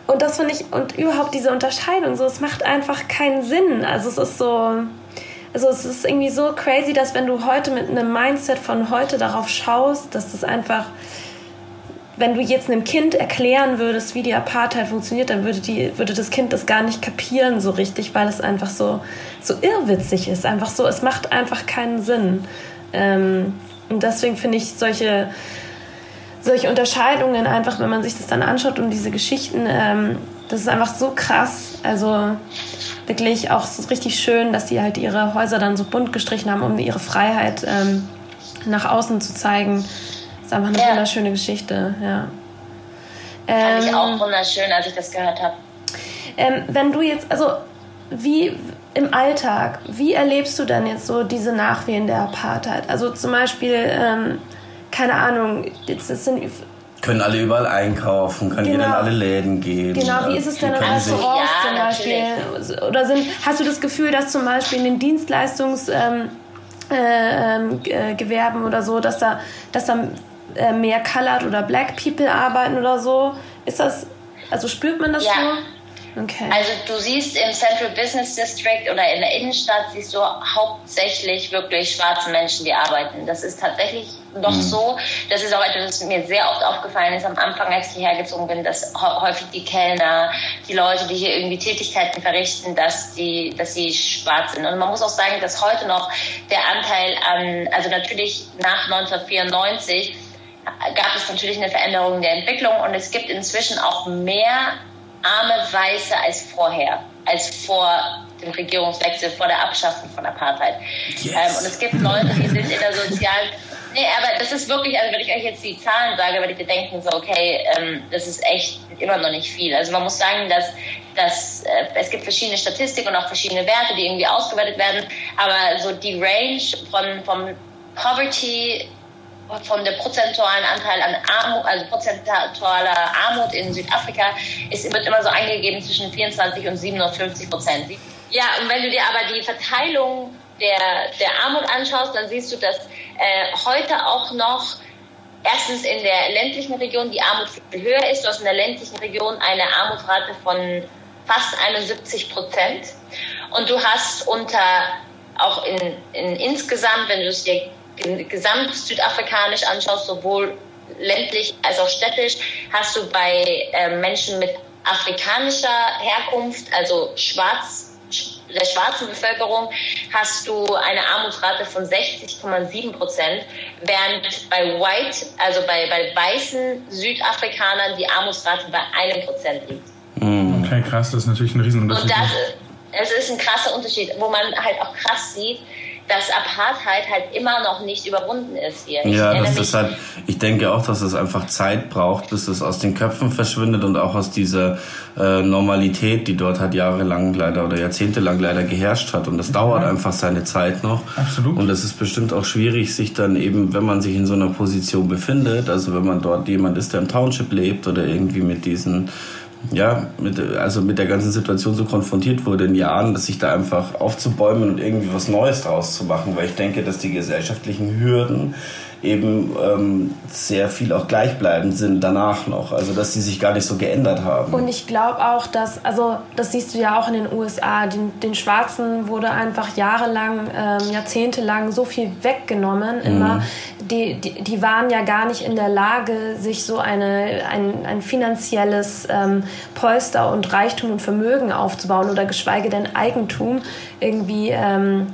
und das finde ich, und überhaupt diese Unterscheidung, so, es macht einfach keinen Sinn. Also es ist so, also es ist irgendwie so crazy, dass wenn du heute mit einem Mindset von heute darauf schaust, dass das einfach, wenn du jetzt einem Kind erklären würdest, wie die Apartheid funktioniert, dann würde, die, würde das Kind das gar nicht kapieren so richtig, weil es einfach so, so irrwitzig ist. Einfach so, es macht einfach keinen Sinn. Ähm, und deswegen finde ich solche, solche Unterscheidungen einfach, wenn man sich das dann anschaut und diese Geschichten, ähm, das ist einfach so krass. Also wirklich auch so richtig schön, dass die halt ihre Häuser dann so bunt gestrichen haben, um ihre Freiheit ähm, nach außen zu zeigen. Das ist einfach eine ja. wunderschöne Geschichte, ja. Fand ich auch ähm, wunderschön, als ich das gehört habe. Ähm, wenn du jetzt, also wie im Alltag, wie erlebst du dann jetzt so diese Nachwehen der Apartheid? Also zum Beispiel, ähm, keine Ahnung, jetzt, das sind können alle überall einkaufen, können genau. jeder in alle Läden gehen. Genau, wie ist es denn in Restaurants ja, zum Beispiel? Natürlich. Oder sind, hast du das Gefühl, dass zum Beispiel in den Dienstleistungsgewerben ähm, äh, ähm, oder so, dass da, dass da äh, mehr Colored oder Black People arbeiten oder so? Ist das, also spürt man das ja. so? Okay. Also du siehst im Central Business District oder in der Innenstadt siehst du hauptsächlich wirklich schwarze Menschen, die arbeiten. Das ist tatsächlich noch mhm. so. Das ist auch etwas, das mir sehr oft aufgefallen ist am Anfang, als ich hierher gezogen bin, dass häufig die Kellner, die Leute, die hier irgendwie Tätigkeiten verrichten, dass die, dass sie schwarz sind. Und man muss auch sagen, dass heute noch der Anteil an, also natürlich nach 1994 gab es natürlich eine Veränderung der Entwicklung und es gibt inzwischen auch mehr arme Weiße als vorher, als vor dem Regierungswechsel, vor der Abschaffung von Apartheid. Yes. Ähm, und es gibt Leute, die sind in der sozialen Nee, aber das ist wirklich, also wenn ich euch jetzt die Zahlen sage, werde ich denken, so, okay, ähm, das ist echt immer noch nicht viel. Also man muss sagen, dass, dass äh, es gibt verschiedene Statistiken und auch verschiedene Werte, die irgendwie ausgewertet werden, aber so die Range von, vom Poverty von der prozentualen Anteil an Armut, also prozentualer Armut in Südafrika ist, wird immer so eingegeben zwischen 24 und 57 Prozent. Ja, und wenn du dir aber die Verteilung der, der Armut anschaust, dann siehst du, dass äh, heute auch noch erstens in der ländlichen Region die Armut viel höher ist. Du hast in der ländlichen Region eine Armutsrate von fast 71 Prozent. Und du hast unter, auch in, in insgesamt, wenn du es dir gesamt südafrikanisch anschaust, sowohl ländlich als auch städtisch, hast du bei äh, Menschen mit afrikanischer Herkunft, also schwarz, der schwarzen Bevölkerung, hast du eine Armutsrate von 60,7 Prozent, während bei White, also bei, bei weißen Südafrikanern, die Armutsrate bei einem Prozent liegt. Mm. Okay, krass, das ist natürlich ein Riesenunterschied. Und das, es ist ein krasser Unterschied, wo man halt auch krass sieht, dass Apartheid halt immer noch nicht überwunden ist hier. Ich ja, das ist halt, ich denke auch, dass es einfach Zeit braucht, bis es aus den Köpfen verschwindet und auch aus dieser äh, Normalität, die dort halt jahrelang leider oder jahrzehntelang leider geherrscht hat. Und das dauert einfach seine Zeit noch. Absolut. Und es ist bestimmt auch schwierig, sich dann eben, wenn man sich in so einer Position befindet, also wenn man dort jemand ist, der im Township lebt oder irgendwie mit diesen ja, mit, also mit der ganzen Situation so konfrontiert wurde in Jahren, dass sich da einfach aufzubäumen und irgendwie was Neues draus zu machen, weil ich denke, dass die gesellschaftlichen Hürden eben ähm, sehr viel auch gleichbleibend sind danach noch. Also dass sie sich gar nicht so geändert haben. Und ich glaube auch, dass, also das siehst du ja auch in den USA, den, den Schwarzen wurde einfach jahrelang, ähm, jahrzehntelang so viel weggenommen mhm. immer. Die, die, die waren ja gar nicht in der Lage, sich so eine, ein, ein finanzielles ähm, Polster und Reichtum und Vermögen aufzubauen oder geschweige denn Eigentum irgendwie ähm,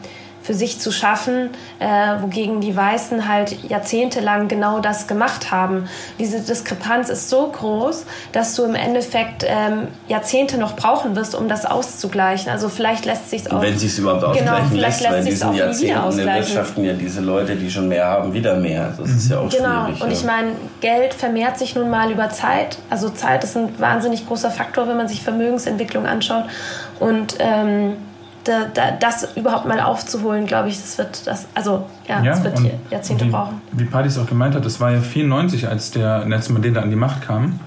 für sich zu schaffen, äh, wogegen die Weißen halt jahrzehntelang genau das gemacht haben. Diese Diskrepanz ist so groß, dass du im Endeffekt ähm, Jahrzehnte noch brauchen wirst, um das auszugleichen. Also vielleicht lässt sich auch... Wenn sich es überhaupt genau, ausgleichen genau, lässt, weil in diesen Jahrzehnten erwirtschaften ja diese Leute, die schon mehr haben, wieder mehr. Das ist ja auch genau. schwierig. Und ja. ich meine, Geld vermehrt sich nun mal über Zeit. Also Zeit ist ein wahnsinnig großer Faktor, wenn man sich Vermögensentwicklung anschaut. Und... Ähm, da, da, das überhaupt mal aufzuholen, glaube ich, das wird das, also ja, ja das wird Jahrzehnte wie, brauchen. Wie Padis auch gemeint hat, das war ja 94, als der Nelson Mandela an die Macht kam.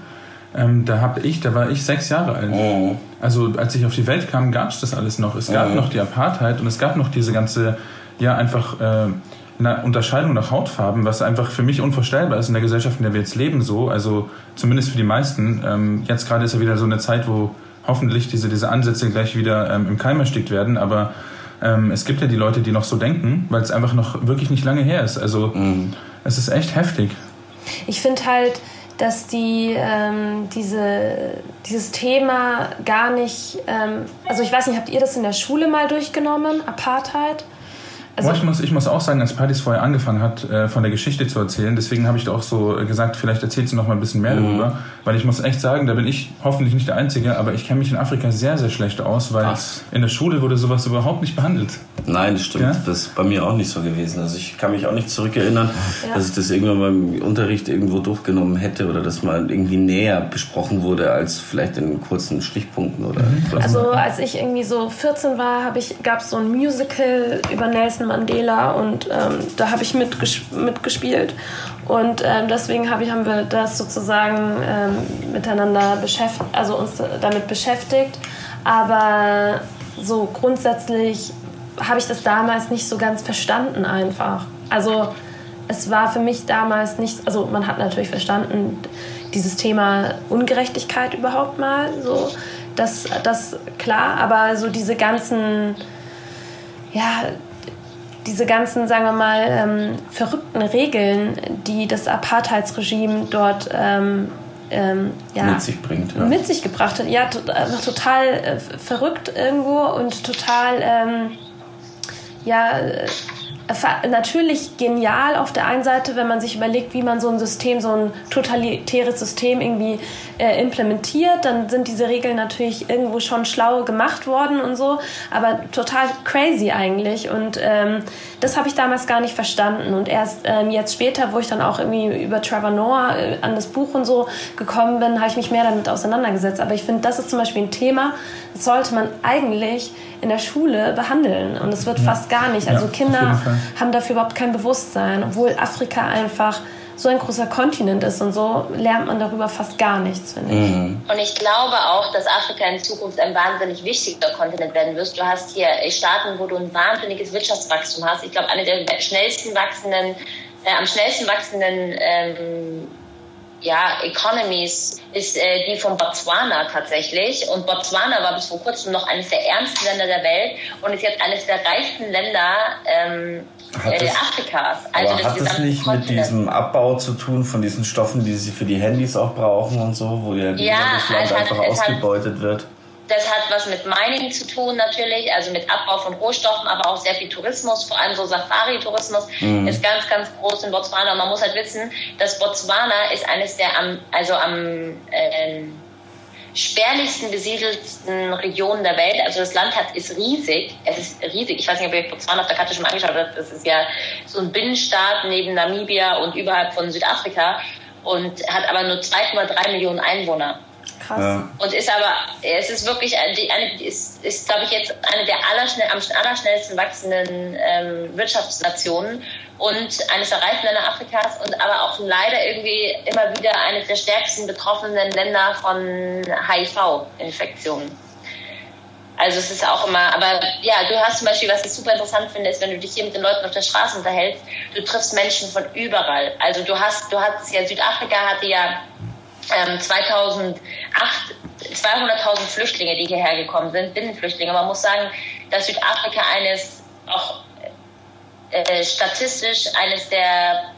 Ähm, da habe ich, da war ich sechs Jahre alt. Oh. Also als ich auf die Welt kam, gab es das alles noch. Es gab oh. noch die Apartheid und es gab noch diese ganze, ja einfach äh, eine Unterscheidung nach Hautfarben, was einfach für mich unvorstellbar ist in der Gesellschaft, in der wir jetzt leben. So, also zumindest für die meisten. Ähm, jetzt gerade ist ja wieder so eine Zeit, wo hoffentlich diese, diese Ansätze gleich wieder ähm, im Keim erstickt werden. Aber ähm, es gibt ja die Leute, die noch so denken, weil es einfach noch wirklich nicht lange her ist. Also mhm. es ist echt heftig. Ich finde halt, dass die ähm, diese, dieses Thema gar nicht, ähm, also ich weiß nicht, habt ihr das in der Schule mal durchgenommen, Apartheid? Also ich, muss, ich muss auch sagen, als Partys vorher angefangen hat, äh, von der Geschichte zu erzählen, deswegen habe ich da auch so gesagt, vielleicht erzählst du noch mal ein bisschen mehr mhm. darüber, weil ich muss echt sagen, da bin ich hoffentlich nicht der Einzige, aber ich kenne mich in Afrika sehr, sehr schlecht aus, weil Was? in der Schule wurde sowas überhaupt nicht behandelt. Nein, das stimmt. Ja? Das ist bei mir auch nicht so gewesen. Also ich kann mich auch nicht zurückerinnern, ja. dass ich das irgendwann beim Unterricht irgendwo durchgenommen hätte oder dass mal irgendwie näher besprochen wurde als vielleicht in kurzen Stichpunkten oder. Mhm. Also als ich irgendwie so 14 war, gab es so ein Musical über Nelson Mandela und ähm, da habe ich mitges mitgespielt. Und ähm, deswegen hab ich, haben wir das sozusagen ähm, miteinander beschäftigt, also uns damit beschäftigt. Aber so grundsätzlich habe ich das damals nicht so ganz verstanden einfach. Also es war für mich damals nicht, also man hat natürlich verstanden, dieses Thema Ungerechtigkeit überhaupt mal so, das, das klar, aber so diese ganzen, ja, diese ganzen, sagen wir mal, ähm, verrückten Regeln, die das Apartheidsregime dort ähm, ähm, ja, mit sich bringt. Ja. Mit sich gebracht hat. Ja, to also total äh, verrückt irgendwo und total, ähm, ja, äh, natürlich genial auf der einen Seite, wenn man sich überlegt, wie man so ein System, so ein totalitäres System irgendwie äh, implementiert, dann sind diese Regeln natürlich irgendwo schon schlau gemacht worden und so, aber total crazy eigentlich. Und ähm, das habe ich damals gar nicht verstanden. Und erst ähm, jetzt später, wo ich dann auch irgendwie über Trevor Noah äh, an das Buch und so gekommen bin, habe ich mich mehr damit auseinandergesetzt, aber ich finde, das ist zum Beispiel ein Thema, das sollte man eigentlich in der Schule behandeln. Und es wird ja. fast gar nicht, also ja, Kinder haben dafür überhaupt kein Bewusstsein, obwohl Afrika einfach so ein großer Kontinent ist und so lernt man darüber fast gar nichts, finde ich. Mhm. Und ich glaube auch, dass Afrika in Zukunft ein wahnsinnig wichtiger Kontinent werden wird. Du hast hier Staaten, wo du ein wahnsinniges Wirtschaftswachstum hast. Ich glaube, eine der schnellsten wachsenden, äh, am schnellsten wachsenden ähm, ja, Economies ist äh, die von Botswana tatsächlich. Und Botswana war bis vor kurzem noch eines der ärmsten Länder der Welt und ist jetzt eines der reichsten Länder ähm, äh, das, Afrikas. Also aber hat das nicht Kontinent. mit diesem Abbau zu tun von diesen Stoffen, die sie für die Handys auch brauchen und so, wo ja, ja das Land einfach hat, ausgebeutet hat, wird? Das hat was mit Mining zu tun natürlich, also mit Abbau von Rohstoffen, aber auch sehr viel Tourismus, vor allem so Safari-Tourismus mhm. ist ganz, ganz groß in Botswana. Und man muss halt wissen, dass Botswana ist eines der am, also am äh, spärlichsten besiedelten Regionen der Welt. Also das Land hat, ist riesig. Es ist riesig. Ich weiß nicht, ob ihr Botswana auf der Karte schon mal angeschaut habt. Das ist ja so ein Binnenstaat neben Namibia und überhalb von Südafrika und hat aber nur 2,3 Millionen Einwohner. Krass. Und ist aber, es ist wirklich, eine, ist, ist glaube ich, jetzt eine der allerschnell, am allerschnellsten wachsenden ähm, Wirtschaftsnationen und eines der reichsten Länder Afrikas und aber auch leider irgendwie immer wieder eines der stärksten betroffenen Länder von HIV-Infektionen. Also es ist auch immer, aber ja, du hast zum Beispiel, was ich super interessant finde, ist, wenn du dich hier mit den Leuten auf der Straße unterhältst, du triffst Menschen von überall. Also du hast, du hast ja, Südafrika hatte ja ähm, 2008 200.000 Flüchtlinge, die hierher gekommen sind, Binnenflüchtlinge. Man muss sagen, dass Südafrika eines auch äh, statistisch eines der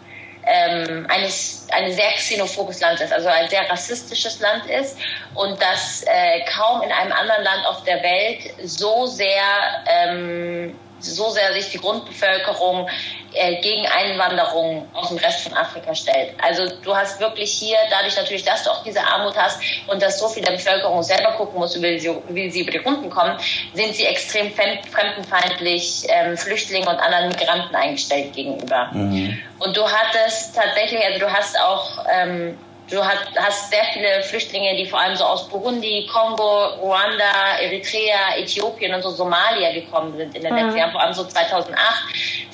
ähm, eines, ein sehr xenophobes Land ist, also ein sehr rassistisches Land ist und dass äh, kaum in einem anderen Land auf der Welt so sehr ähm, so sehr sich die Grundbevölkerung äh, gegen Einwanderung aus dem Rest von Afrika stellt. Also du hast wirklich hier, dadurch natürlich, dass du auch diese Armut hast und dass so viel der Bevölkerung selber gucken muss, wie sie, wie sie über die Runden kommen, sind sie extrem fremdenfeindlich ähm, Flüchtlingen und anderen Migranten eingestellt gegenüber. Mhm. Und du hattest tatsächlich, also du hast auch ähm, Du hast sehr viele Flüchtlinge, die vor allem so aus Burundi, Kongo, Ruanda, Eritrea, Äthiopien und so Somalia gekommen sind in den letzten mhm. Jahren, vor allem so 2008,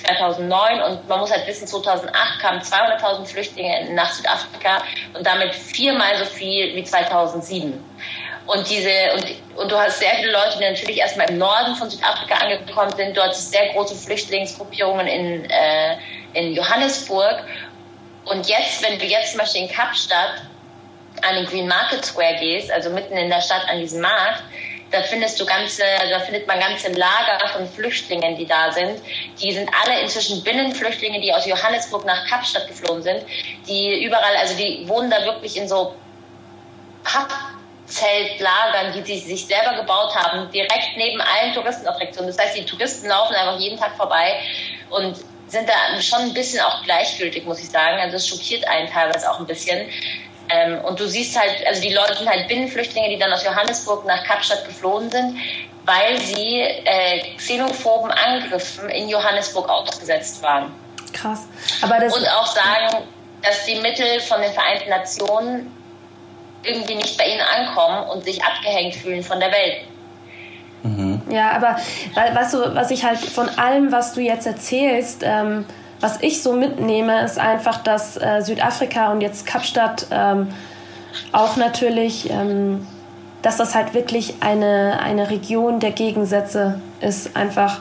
2009. Und man muss halt wissen, 2008 kamen 200.000 Flüchtlinge nach Südafrika und damit viermal so viel wie 2007. Und diese, und, und du hast sehr viele Leute, die natürlich erstmal im Norden von Südafrika angekommen sind. Dort sind sehr große Flüchtlingsgruppierungen in, äh, in Johannesburg. Und jetzt, wenn du jetzt zum Beispiel in Kapstadt an den Green Market Square gehst, also mitten in der Stadt an diesem Markt, da findest du ganze, da findet man ganze Lager von Flüchtlingen, die da sind. Die sind alle inzwischen Binnenflüchtlinge, die aus Johannesburg nach Kapstadt geflohen sind. Die überall, also die wohnen da wirklich in so Pappzeltlagern, die sie sich selber gebaut haben, direkt neben allen Touristenattraktionen. Das heißt, die Touristen laufen einfach jeden Tag vorbei und sind da schon ein bisschen auch gleichgültig, muss ich sagen. Also es schockiert einen teilweise auch ein bisschen. Ähm, und du siehst halt, also die Leute sind halt Binnenflüchtlinge, die dann aus Johannesburg nach Kapstadt geflohen sind, weil sie äh, xenophoben Angriffen in Johannesburg ausgesetzt waren. Krass. Aber das und auch sagen, dass die Mittel von den Vereinten Nationen irgendwie nicht bei ihnen ankommen und sich abgehängt fühlen von der Welt. Mhm. Ja, aber was, du, was ich halt von allem, was du jetzt erzählst, ähm, was ich so mitnehme, ist einfach, dass äh, Südafrika und jetzt Kapstadt ähm, auch natürlich, ähm, dass das halt wirklich eine, eine Region der Gegensätze ist. Einfach,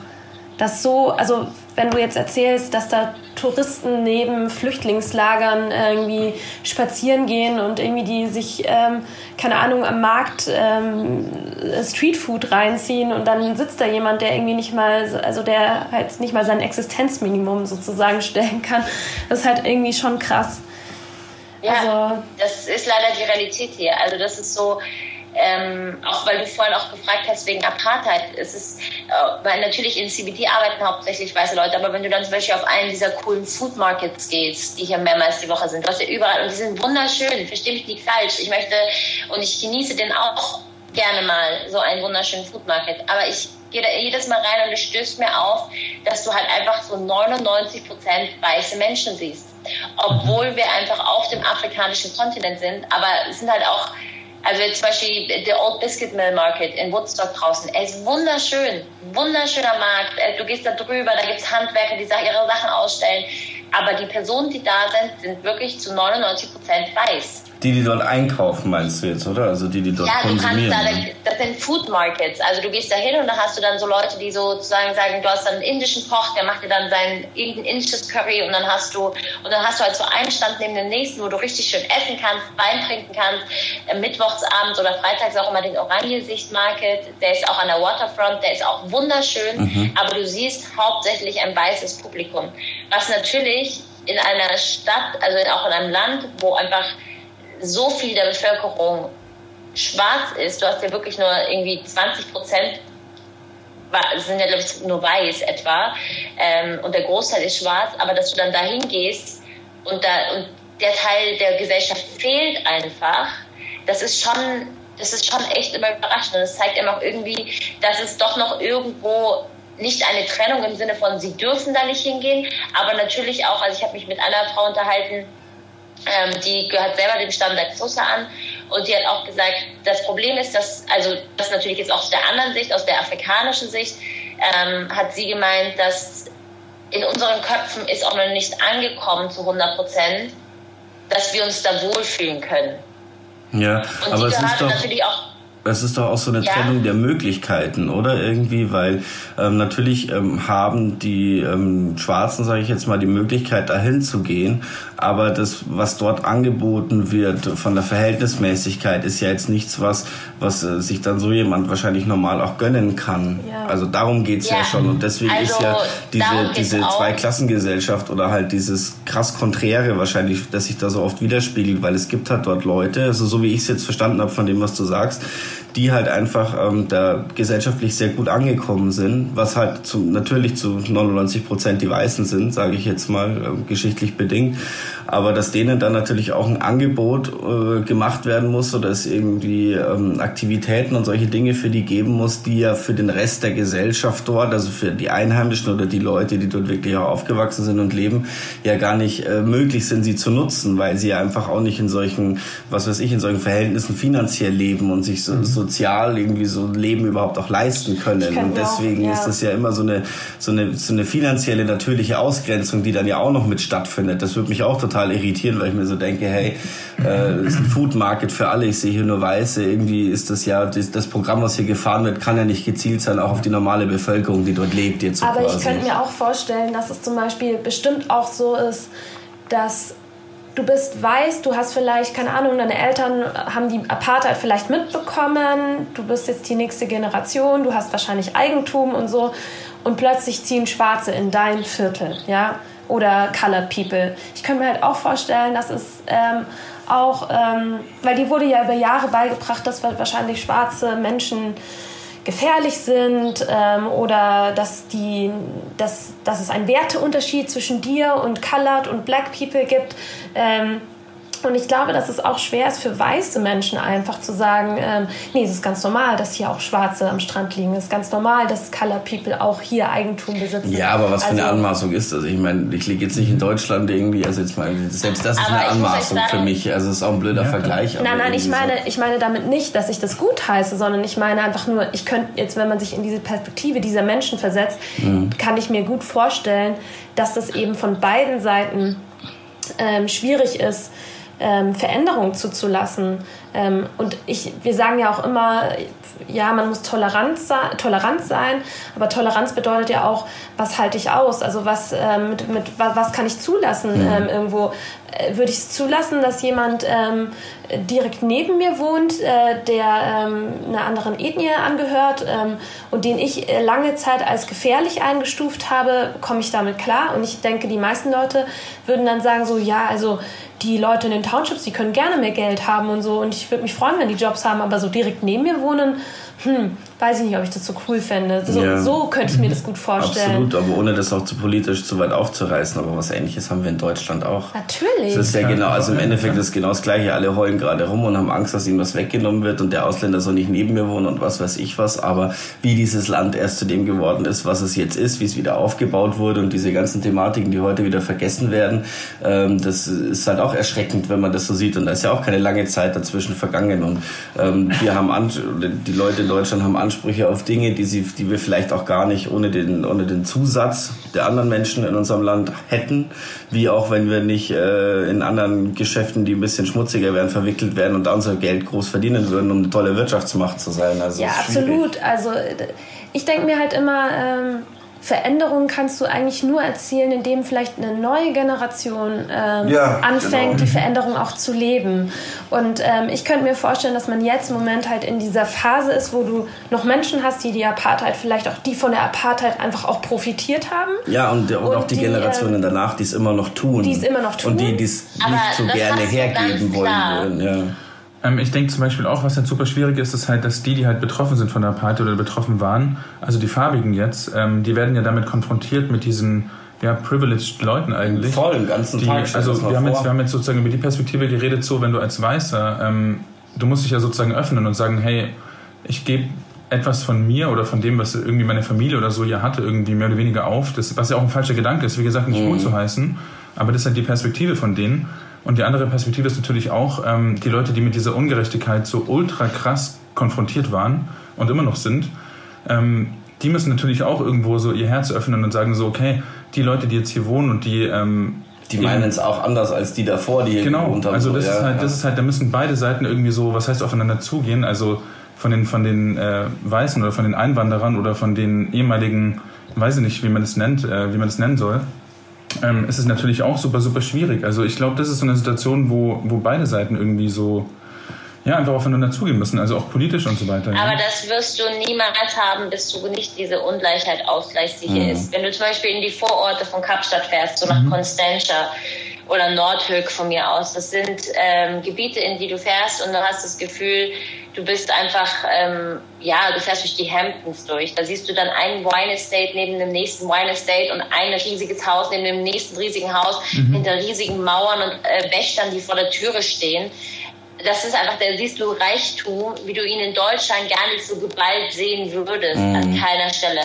dass so, also wenn du jetzt erzählst, dass da Touristen neben Flüchtlingslagern irgendwie spazieren gehen und irgendwie die sich, ähm, keine Ahnung, am Markt ähm, Streetfood reinziehen und dann sitzt da jemand, der irgendwie nicht mal, also der halt nicht mal sein Existenzminimum sozusagen stellen kann. Das ist halt irgendwie schon krass. Ja, also, das ist leider die Realität hier. Also das ist so, ähm, auch weil du vorhin auch gefragt hast wegen Apartheid. Es ist, äh, weil natürlich in CBD arbeiten hauptsächlich weiße Leute, aber wenn du dann zum Beispiel auf einen dieser coolen Food Markets gehst, die hier mehrmals die Woche sind, hast ja überall und die sind wunderschön, verstehe mich nicht falsch. Ich möchte und ich genieße den auch gerne mal, so einen wunderschönen Food Market. Aber ich gehe da jedes Mal rein und es stößt mir auf, dass du halt einfach so 99 Prozent weiße Menschen siehst. Obwohl wir einfach auf dem afrikanischen Kontinent sind, aber es sind halt auch also jetzt zum Beispiel der Old Biscuit Mill Market in Woodstock draußen. Er ist wunderschön, wunderschöner Markt. Äh, du gehst da drüber, da gibt es Handwerker, die ihre Sachen ausstellen. Aber die Personen, die da sind, sind wirklich zu 99 Prozent weiß. Die, die dort einkaufen, meinst du jetzt, oder? Also die, die dort ja, konsumieren. Ja, da, das sind Food Markets. Also du gehst da hin und da hast du dann so Leute, die sozusagen sagen, du hast dann einen indischen Koch, der macht dir dann sein irgendein indisches Curry und dann hast du und dann hast du halt so einen Stand neben dem nächsten, wo du richtig schön essen kannst, Wein trinken kannst. Äh, mittwochsabends oder freitags auch immer den Oranjesicht Market. Der ist auch an der Waterfront, der ist auch wunderschön, mhm. aber du siehst hauptsächlich ein weißes Publikum. Was natürlich in einer Stadt, also auch in einem Land, wo einfach so viel der Bevölkerung schwarz ist, du hast ja wirklich nur irgendwie 20 Prozent sind ja, glaube ich, nur weiß etwa, ähm, und der Großteil ist schwarz, aber dass du dann dahin gehst und, da, und der Teil der Gesellschaft fehlt einfach, das ist schon, das ist schon echt immer überraschend. Und es zeigt immer auch irgendwie, dass es doch noch irgendwo nicht eine Trennung im Sinne von, sie dürfen da nicht hingehen, aber natürlich auch, also ich habe mich mit einer Frau unterhalten, ähm, die gehört selber dem Stamm der Sosa an und die hat auch gesagt, das Problem ist, dass, also das natürlich jetzt auch aus der anderen Sicht, aus der afrikanischen Sicht, ähm, hat sie gemeint, dass in unseren Köpfen ist auch noch nicht angekommen zu 100 Prozent, dass wir uns da wohlfühlen können. Ja, und aber es ist doch natürlich auch das ist doch auch so eine ja. Trennung der Möglichkeiten, oder irgendwie, weil ähm, natürlich ähm, haben die ähm, Schwarzen, sage ich jetzt mal, die Möglichkeit dahin zu gehen, aber das, was dort angeboten wird von der Verhältnismäßigkeit, ist ja jetzt nichts, was, was äh, sich dann so jemand wahrscheinlich normal auch gönnen kann. Ja. Also darum geht's ja. ja. schon und deswegen also, ist ja diese, diese Zweiklassengesellschaft oder halt dieses krass Konträre wahrscheinlich, dass sich da so oft widerspiegelt, weil es gibt halt dort Leute, also so wie ich es jetzt verstanden habe von dem, was du sagst, die halt einfach ähm, da gesellschaftlich sehr gut angekommen sind, was halt zu, natürlich zu 99 Prozent die Weißen sind, sage ich jetzt mal, äh, geschichtlich bedingt aber dass denen dann natürlich auch ein Angebot äh, gemacht werden muss oder es irgendwie ähm, Aktivitäten und solche Dinge für die geben muss, die ja für den Rest der Gesellschaft dort, also für die Einheimischen oder die Leute, die dort wirklich auch aufgewachsen sind und leben, ja gar nicht äh, möglich sind, sie zu nutzen, weil sie ja einfach auch nicht in solchen, was weiß ich, in solchen Verhältnissen finanziell leben und sich so, mhm. Sozial irgendwie so ein Leben überhaupt auch leisten können. Und deswegen auch, ja. ist das ja immer so eine, so eine, so eine finanzielle natürliche Ausgrenzung, die dann ja auch noch mit stattfindet. Das würde mich auch total irritieren, weil ich mir so denke, hey, äh, ist ein Food Market für alle, ich sehe hier nur Weiße, irgendwie ist das ja, das, das, Programm, was hier gefahren wird, kann ja nicht gezielt sein, auch auf die normale Bevölkerung, die dort lebt. Jetzt so Aber quasi. ich könnte mir auch vorstellen, dass es zum Beispiel bestimmt auch so ist, dass du bist weiß, du hast vielleicht, keine Ahnung, deine Eltern haben die Apartheid vielleicht mitbekommen, du bist jetzt die nächste Generation, du hast wahrscheinlich Eigentum und so und plötzlich ziehen Schwarze in dein Viertel, ja oder Colored People. Ich könnte mir halt auch vorstellen, dass es ähm, auch, ähm, weil die wurde ja über Jahre beigebracht, dass wahrscheinlich schwarze Menschen gefährlich sind ähm, oder dass, die, dass, dass es einen Werteunterschied zwischen dir und Colored und Black People gibt. Ähm, und ich glaube, dass es auch schwer ist für weiße Menschen einfach zu sagen, ähm, nee, es ist ganz normal, dass hier auch Schwarze am Strand liegen. Es ist ganz normal, dass Color People auch hier Eigentum besitzen. Ja, aber was also, für eine also Anmaßung ist das? Ich meine, ich lebe jetzt nicht in Deutschland irgendwie, also jetzt mal, selbst das ist eine Anmaßung für mich. Also es ist auch ein blöder ja. Vergleich. Nein, nein, ich meine, so. ich meine damit nicht, dass ich das gut heiße, sondern ich meine einfach nur, ich könnte jetzt, wenn man sich in diese Perspektive dieser Menschen versetzt, mhm. kann ich mir gut vorstellen, dass das eben von beiden Seiten ähm, schwierig ist, ähm, Veränderung zuzulassen. Ähm, und ich, wir sagen ja auch immer, ja, man muss tolerant, tolerant sein, aber Toleranz bedeutet ja auch, was halte ich aus? Also was, ähm, mit, mit, was kann ich zulassen? Mhm. Ähm, irgendwo würde ich es zulassen, dass jemand ähm, direkt neben mir wohnt, äh, der ähm, einer anderen Ethnie angehört ähm, und den ich äh, lange Zeit als gefährlich eingestuft habe, komme ich damit klar. Und ich denke, die meisten Leute würden dann sagen so, ja, also die Leute in den Townships, die können gerne mehr Geld haben und so und ich würde mich freuen, wenn die Jobs haben, aber so direkt neben mir wohnen, hm, weiß ich nicht, ob ich das so cool fände. So, ja. so könnte ich mir das gut vorstellen. Absolut, aber ohne das auch zu politisch zu weit aufzureißen. Aber was Ähnliches haben wir in Deutschland auch. Natürlich. Das ist ja genau, also im Endeffekt ist genau das Gleiche. Alle heulen gerade rum und haben Angst, dass ihnen was weggenommen wird und der Ausländer soll nicht neben mir wohnen und was weiß ich was. Aber wie dieses Land erst zu dem geworden ist, was es jetzt ist, wie es wieder aufgebaut wurde und diese ganzen Thematiken, die heute wieder vergessen werden, ähm, das ist halt auch erschreckend, wenn man das so sieht. Und da ist ja auch keine lange Zeit dazwischen vergangen. Und ähm, wir haben, die Leute in Deutschland haben Ansprüche auf Dinge, die, sie, die wir vielleicht auch gar nicht ohne den, ohne den Zusatz der anderen Menschen in unserem Land hätten, wie auch wenn wir nicht äh, in anderen Geschäften, die ein bisschen schmutziger wären, verwickelt werden und da unser Geld groß verdienen würden, um eine tolle Wirtschaftsmacht zu sein. Also ja, absolut. Also ich denke mir halt immer, ähm Veränderungen kannst du eigentlich nur erzielen, indem vielleicht eine neue Generation ähm, ja, anfängt, genau. die Veränderung auch zu leben. Und ähm, ich könnte mir vorstellen, dass man jetzt im Moment halt in dieser Phase ist, wo du noch Menschen hast, die die Apartheid, vielleicht auch die von der Apartheid einfach auch profitiert haben. Ja, und, und, und auch die, die Generationen ähm, danach, die es immer noch tun. Die es immer noch tun. Und die es nicht so gerne hergeben wollen würden. Ja. Ähm, ich denke zum Beispiel auch, was halt super schwierig ist, ist halt, dass die, die halt betroffen sind von der Party oder betroffen waren, also die Farbigen jetzt, ähm, die werden ja damit konfrontiert mit diesen ja, privileged Leuten eigentlich. Voll, den ganzen die, Tag. Also wir haben, jetzt, wir haben jetzt sozusagen über die Perspektive geredet, so wenn du als Weißer, ähm, du musst dich ja sozusagen öffnen und sagen, hey, ich gebe etwas von mir oder von dem, was irgendwie meine Familie oder so ja hatte, irgendwie mehr oder weniger auf. Das, was ja auch ein falscher Gedanke ist, wie gesagt, nicht mhm. gut zu heißen. Aber das ist halt die Perspektive von denen. Und die andere Perspektive ist natürlich auch, ähm, die Leute, die mit dieser Ungerechtigkeit so ultra krass konfrontiert waren und immer noch sind, ähm, die müssen natürlich auch irgendwo so ihr Herz öffnen und sagen so, okay, die Leute, die jetzt hier wohnen und die... Ähm, die meinen es auch anders als die davor, die hier genau, gewohnt haben. Also das, so, ist halt, ja. das ist halt, da müssen beide Seiten irgendwie so, was heißt aufeinander zugehen, also von den, von den äh, Weißen oder von den Einwanderern oder von den ehemaligen, weiß ich nicht, wie man das nennt, äh, wie man das nennen soll, ähm, ist es natürlich auch super, super schwierig. Also ich glaube, das ist so eine Situation, wo, wo beide Seiten irgendwie so ja, einfach aufeinander zugehen müssen, also auch politisch und so weiter. Aber ja. das wirst du niemals haben, bis du nicht diese Ungleichheit ausgleichst, die mhm. hier ist. Wenn du zum Beispiel in die Vororte von Kapstadt fährst, so nach mhm. Constantia oder Nordhöck von mir aus, das sind ähm, Gebiete, in die du fährst und du hast das Gefühl, du bist einfach, ähm, ja, du fährst durch die Hamptons durch. Da siehst du dann einen Wine Estate neben dem nächsten Wine Estate und ein riesiges Haus neben dem nächsten riesigen Haus, mhm. hinter riesigen Mauern und äh, Wächtern, die vor der Türe stehen. Das ist einfach, da siehst du Reichtum, wie du ihn in Deutschland gar nicht so geballt sehen würdest, mhm. an keiner Stelle.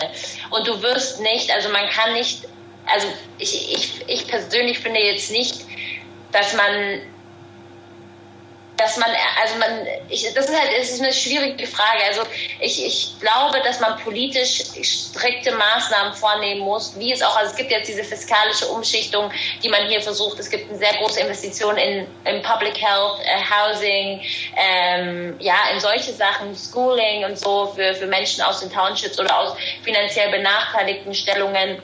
Und du wirst nicht, also man kann nicht, also ich, ich, ich persönlich finde jetzt nicht, dass man dass man, also man, ich, das ist halt, es ist eine schwierige Frage. Also ich, ich glaube, dass man politisch strikte Maßnahmen vornehmen muss, wie es auch, also es gibt jetzt diese fiskalische Umschichtung, die man hier versucht. Es gibt eine sehr große Investition in, in Public Health, äh, Housing, ähm, ja, in solche Sachen, Schooling und so für, für Menschen aus den Townships oder aus finanziell benachteiligten Stellungen.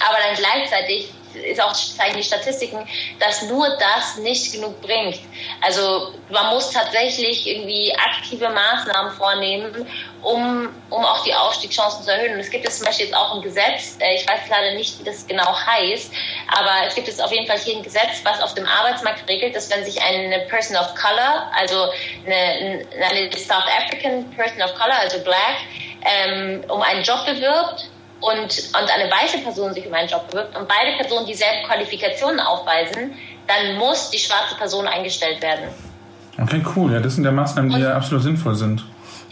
Aber dann gleichzeitig ist auch zeigen die Statistiken, dass nur das nicht genug bringt. Also man muss tatsächlich irgendwie aktive Maßnahmen vornehmen, um, um auch die Aufstiegschancen zu erhöhen. Und es gibt jetzt zum Beispiel jetzt auch ein Gesetz, äh, ich weiß leider nicht, wie das genau heißt, aber es gibt jetzt auf jeden Fall hier ein Gesetz, was auf dem Arbeitsmarkt regelt, dass wenn sich eine Person of Color, also eine, eine South African Person of Color, also Black, ähm, um einen Job bewirbt und, und eine weiße Person sich um einen Job bewirbt und beide Personen dieselben Qualifikationen aufweisen, dann muss die schwarze Person eingestellt werden. Okay, cool. Ja, das sind ja Maßnahmen, die und, ja absolut sinnvoll sind.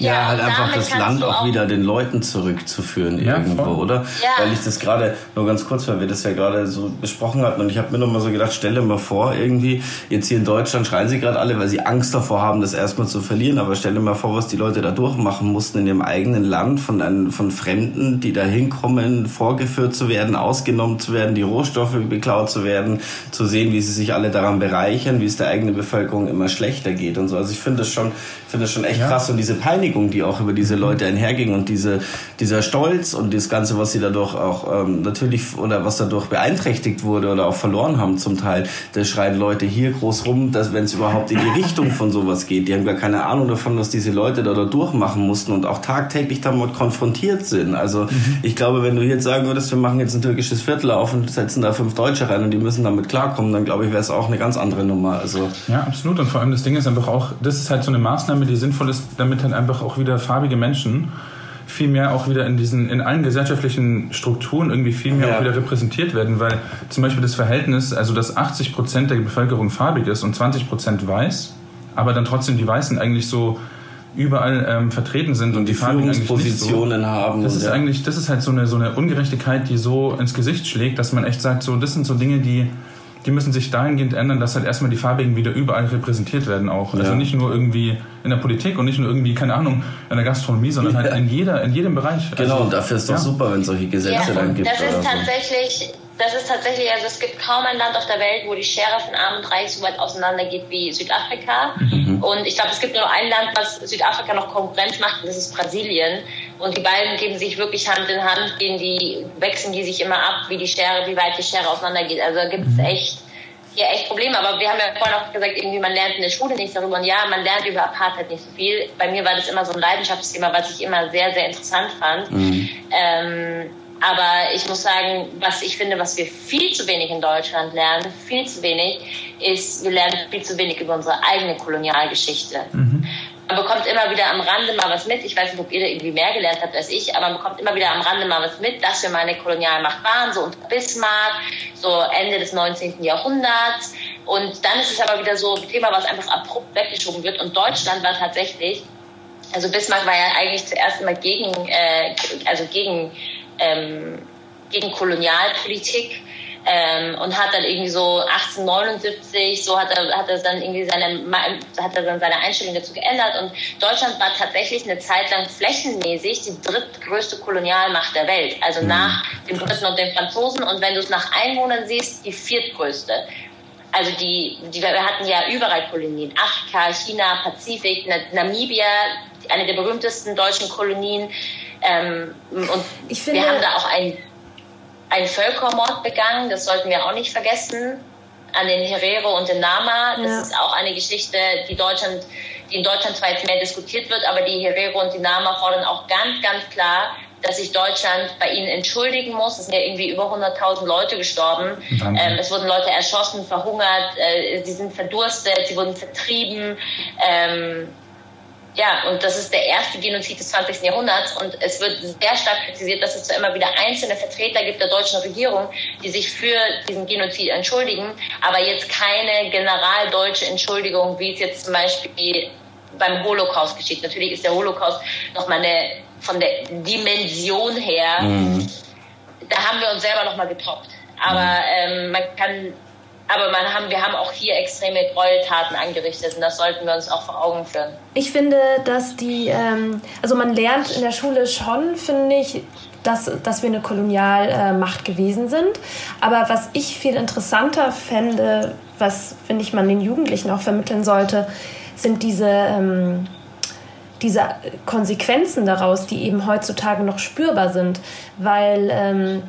Ja, ja halt einfach das Land auch, auch wieder den Leuten zurückzuführen ja, irgendwo, voll. oder? Ja. Weil ich das gerade, nur ganz kurz, weil wir das ja gerade so besprochen hatten und ich habe mir noch mal so gedacht, stelle mal vor, irgendwie, jetzt hier in Deutschland schreien sie gerade alle, weil sie Angst davor haben, das erstmal zu verlieren, aber stelle mal vor, was die Leute da durchmachen mussten in ihrem eigenen Land von, einem, von Fremden, die da hinkommen, vorgeführt zu werden, ausgenommen zu werden, die Rohstoffe beklaut zu werden, zu sehen, wie sie sich alle daran bereichern, wie es der eigenen Bevölkerung immer schlechter geht und so. Also ich finde das schon, finde das schon echt ja. krass und diese Peinigung Reinigung, die auch über diese Leute einherging und diese, dieser Stolz und das Ganze, was sie dadurch auch ähm, natürlich oder was dadurch beeinträchtigt wurde oder auch verloren haben zum Teil, da schreien Leute hier groß rum, dass wenn es überhaupt in die Richtung von sowas geht, die haben gar keine Ahnung davon, was diese Leute da, da durchmachen mussten und auch tagtäglich damit konfrontiert sind. Also mhm. ich glaube, wenn du jetzt sagen würdest, wir machen jetzt ein türkisches Viertel auf und setzen da fünf Deutsche rein und die müssen damit klarkommen, dann glaube ich, wäre es auch eine ganz andere Nummer. Also ja, absolut. Und vor allem das Ding ist einfach auch, das ist halt so eine Maßnahme, die sinnvoll ist, damit halt einfach auch wieder farbige Menschen viel mehr auch wieder in diesen, in allen gesellschaftlichen Strukturen irgendwie viel mehr ja. auch wieder repräsentiert werden, weil zum Beispiel das Verhältnis, also dass 80 Prozent der Bevölkerung farbig ist und 20 Prozent weiß, aber dann trotzdem die Weißen eigentlich so überall ähm, vertreten sind und, und die, die nicht so. haben. Das ist ja. eigentlich, das ist halt so eine, so eine Ungerechtigkeit, die so ins Gesicht schlägt, dass man echt sagt, so, das sind so Dinge, die die müssen sich dahingehend ändern, dass halt erstmal die Farbigen wieder überall repräsentiert werden auch. Also nicht nur irgendwie in der Politik und nicht nur irgendwie, keine Ahnung, in der Gastronomie, sondern halt in jeder, in jedem Bereich. Genau, also, und dafür ist doch ja. super, wenn es solche Gesetze ja, dann gibt. Das ist tatsächlich, das ist tatsächlich, also es gibt kaum ein Land auf der Welt, wo die Schere von Arm und Reich so weit auseinander geht wie Südafrika. Mhm. Und ich glaube, es gibt nur ein Land, was Südafrika noch Konkurrenz macht, und das ist Brasilien. Und die beiden geben sich wirklich Hand in Hand, gehen die, wechseln die sich immer ab, wie die Schere, wie weit die Schere auseinander geht. Also da gibt es mhm. echt hier echt Probleme. Aber wir haben ja vorhin auch gesagt, irgendwie man lernt in der Schule nichts darüber. Und ja, man lernt über Apartheid nicht so viel. Bei mir war das immer so ein Leidenschaftsthema, was ich immer sehr, sehr interessant fand. Mhm. Ähm, aber ich muss sagen, was ich finde, was wir viel zu wenig in Deutschland lernen, viel zu wenig, ist, wir lernen viel zu wenig über unsere eigene Kolonialgeschichte. Mhm. Man bekommt immer wieder am Rande mal was mit. Ich weiß nicht, ob ihr irgendwie mehr gelernt habt als ich, aber man bekommt immer wieder am Rande mal was mit, dass wir mal eine Kolonialmacht waren, so unter Bismarck, so Ende des 19. Jahrhunderts. Und dann ist es aber wieder so ein Thema, was einfach abrupt weggeschoben wird. Und Deutschland war tatsächlich, also Bismarck war ja eigentlich zuerst immer gegen, äh, also gegen, ähm, gegen Kolonialpolitik ähm, und hat dann irgendwie so 1879, so hat er, hat er dann irgendwie seine, hat er dann seine Einstellung dazu geändert und Deutschland war tatsächlich eine Zeit lang flächenmäßig die drittgrößte Kolonialmacht der Welt, also mhm. nach den Briten und den Franzosen und wenn du es nach Einwohnern siehst, die viertgrößte. Also die, die, wir hatten ja überall Kolonien. Afrika, China, Pazifik, Namibia, eine der berühmtesten deutschen Kolonien. Ähm, und finde, wir haben da auch ein einen Völkermord begangen, das sollten wir auch nicht vergessen, an den Herero und den Nama. Das ja. ist auch eine Geschichte, die Deutschland, die in Deutschland zwar jetzt mehr diskutiert wird, aber die Herero und die Nama fordern auch ganz, ganz klar, dass sich Deutschland bei ihnen entschuldigen muss. Es sind ja irgendwie über 100.000 Leute gestorben. Ähm, es wurden Leute erschossen, verhungert, äh, sie sind verdurstet, sie wurden vertrieben. Ähm, ja, und das ist der erste Genozid des 20. Jahrhunderts und es wird sehr stark kritisiert, dass es zwar immer wieder einzelne Vertreter gibt der deutschen Regierung, die sich für diesen Genozid entschuldigen, aber jetzt keine generaldeutsche Entschuldigung, wie es jetzt zum Beispiel beim Holocaust geschieht. Natürlich ist der Holocaust nochmal eine, von der Dimension her, mhm. da haben wir uns selber nochmal getoppt. Aber ähm, man kann aber man haben, wir haben auch hier extreme Gräueltaten angerichtet und das sollten wir uns auch vor Augen führen. Ich finde, dass die, ähm, also man lernt in der Schule schon, finde ich, dass, dass wir eine Kolonialmacht gewesen sind. Aber was ich viel interessanter fände, was, finde ich, man den Jugendlichen auch vermitteln sollte, sind diese, ähm, diese Konsequenzen daraus, die eben heutzutage noch spürbar sind. Weil ähm,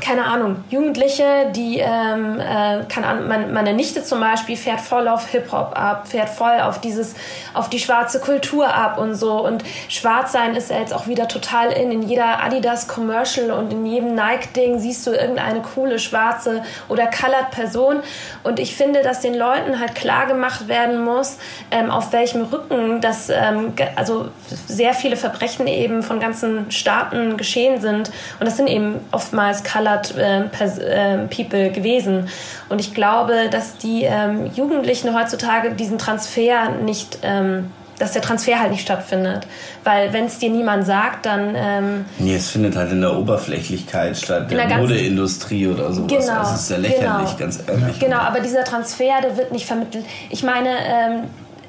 keine Ahnung, Jugendliche, die, ähm, äh, keine Ahnung, meine Nichte zum Beispiel fährt voll auf Hip-Hop ab, fährt voll auf dieses, auf die schwarze Kultur ab und so. Und schwarz sein ist ja jetzt auch wieder total in. In jeder Adidas-Commercial und in jedem Nike-Ding siehst du irgendeine coole schwarze oder colored Person. Und ich finde, dass den Leuten halt klar gemacht werden muss, ähm, auf welchem Rücken das, ähm, also sehr viele Verbrechen eben von ganzen Staaten geschehen sind. Und das sind eben oftmals colored Colored äh, äh, People gewesen. Und ich glaube, dass die ähm, Jugendlichen heutzutage diesen Transfer nicht, ähm, dass der Transfer halt nicht stattfindet. Weil wenn es dir niemand sagt, dann... Ähm, nee, es findet halt in der Oberflächlichkeit statt, in der, der Modeindustrie oder sowas. Genau, das ist ja lächerlich, genau, ganz ehrlich. Genau, aber dieser Transfer, der wird nicht vermittelt. Ich meine... Ähm,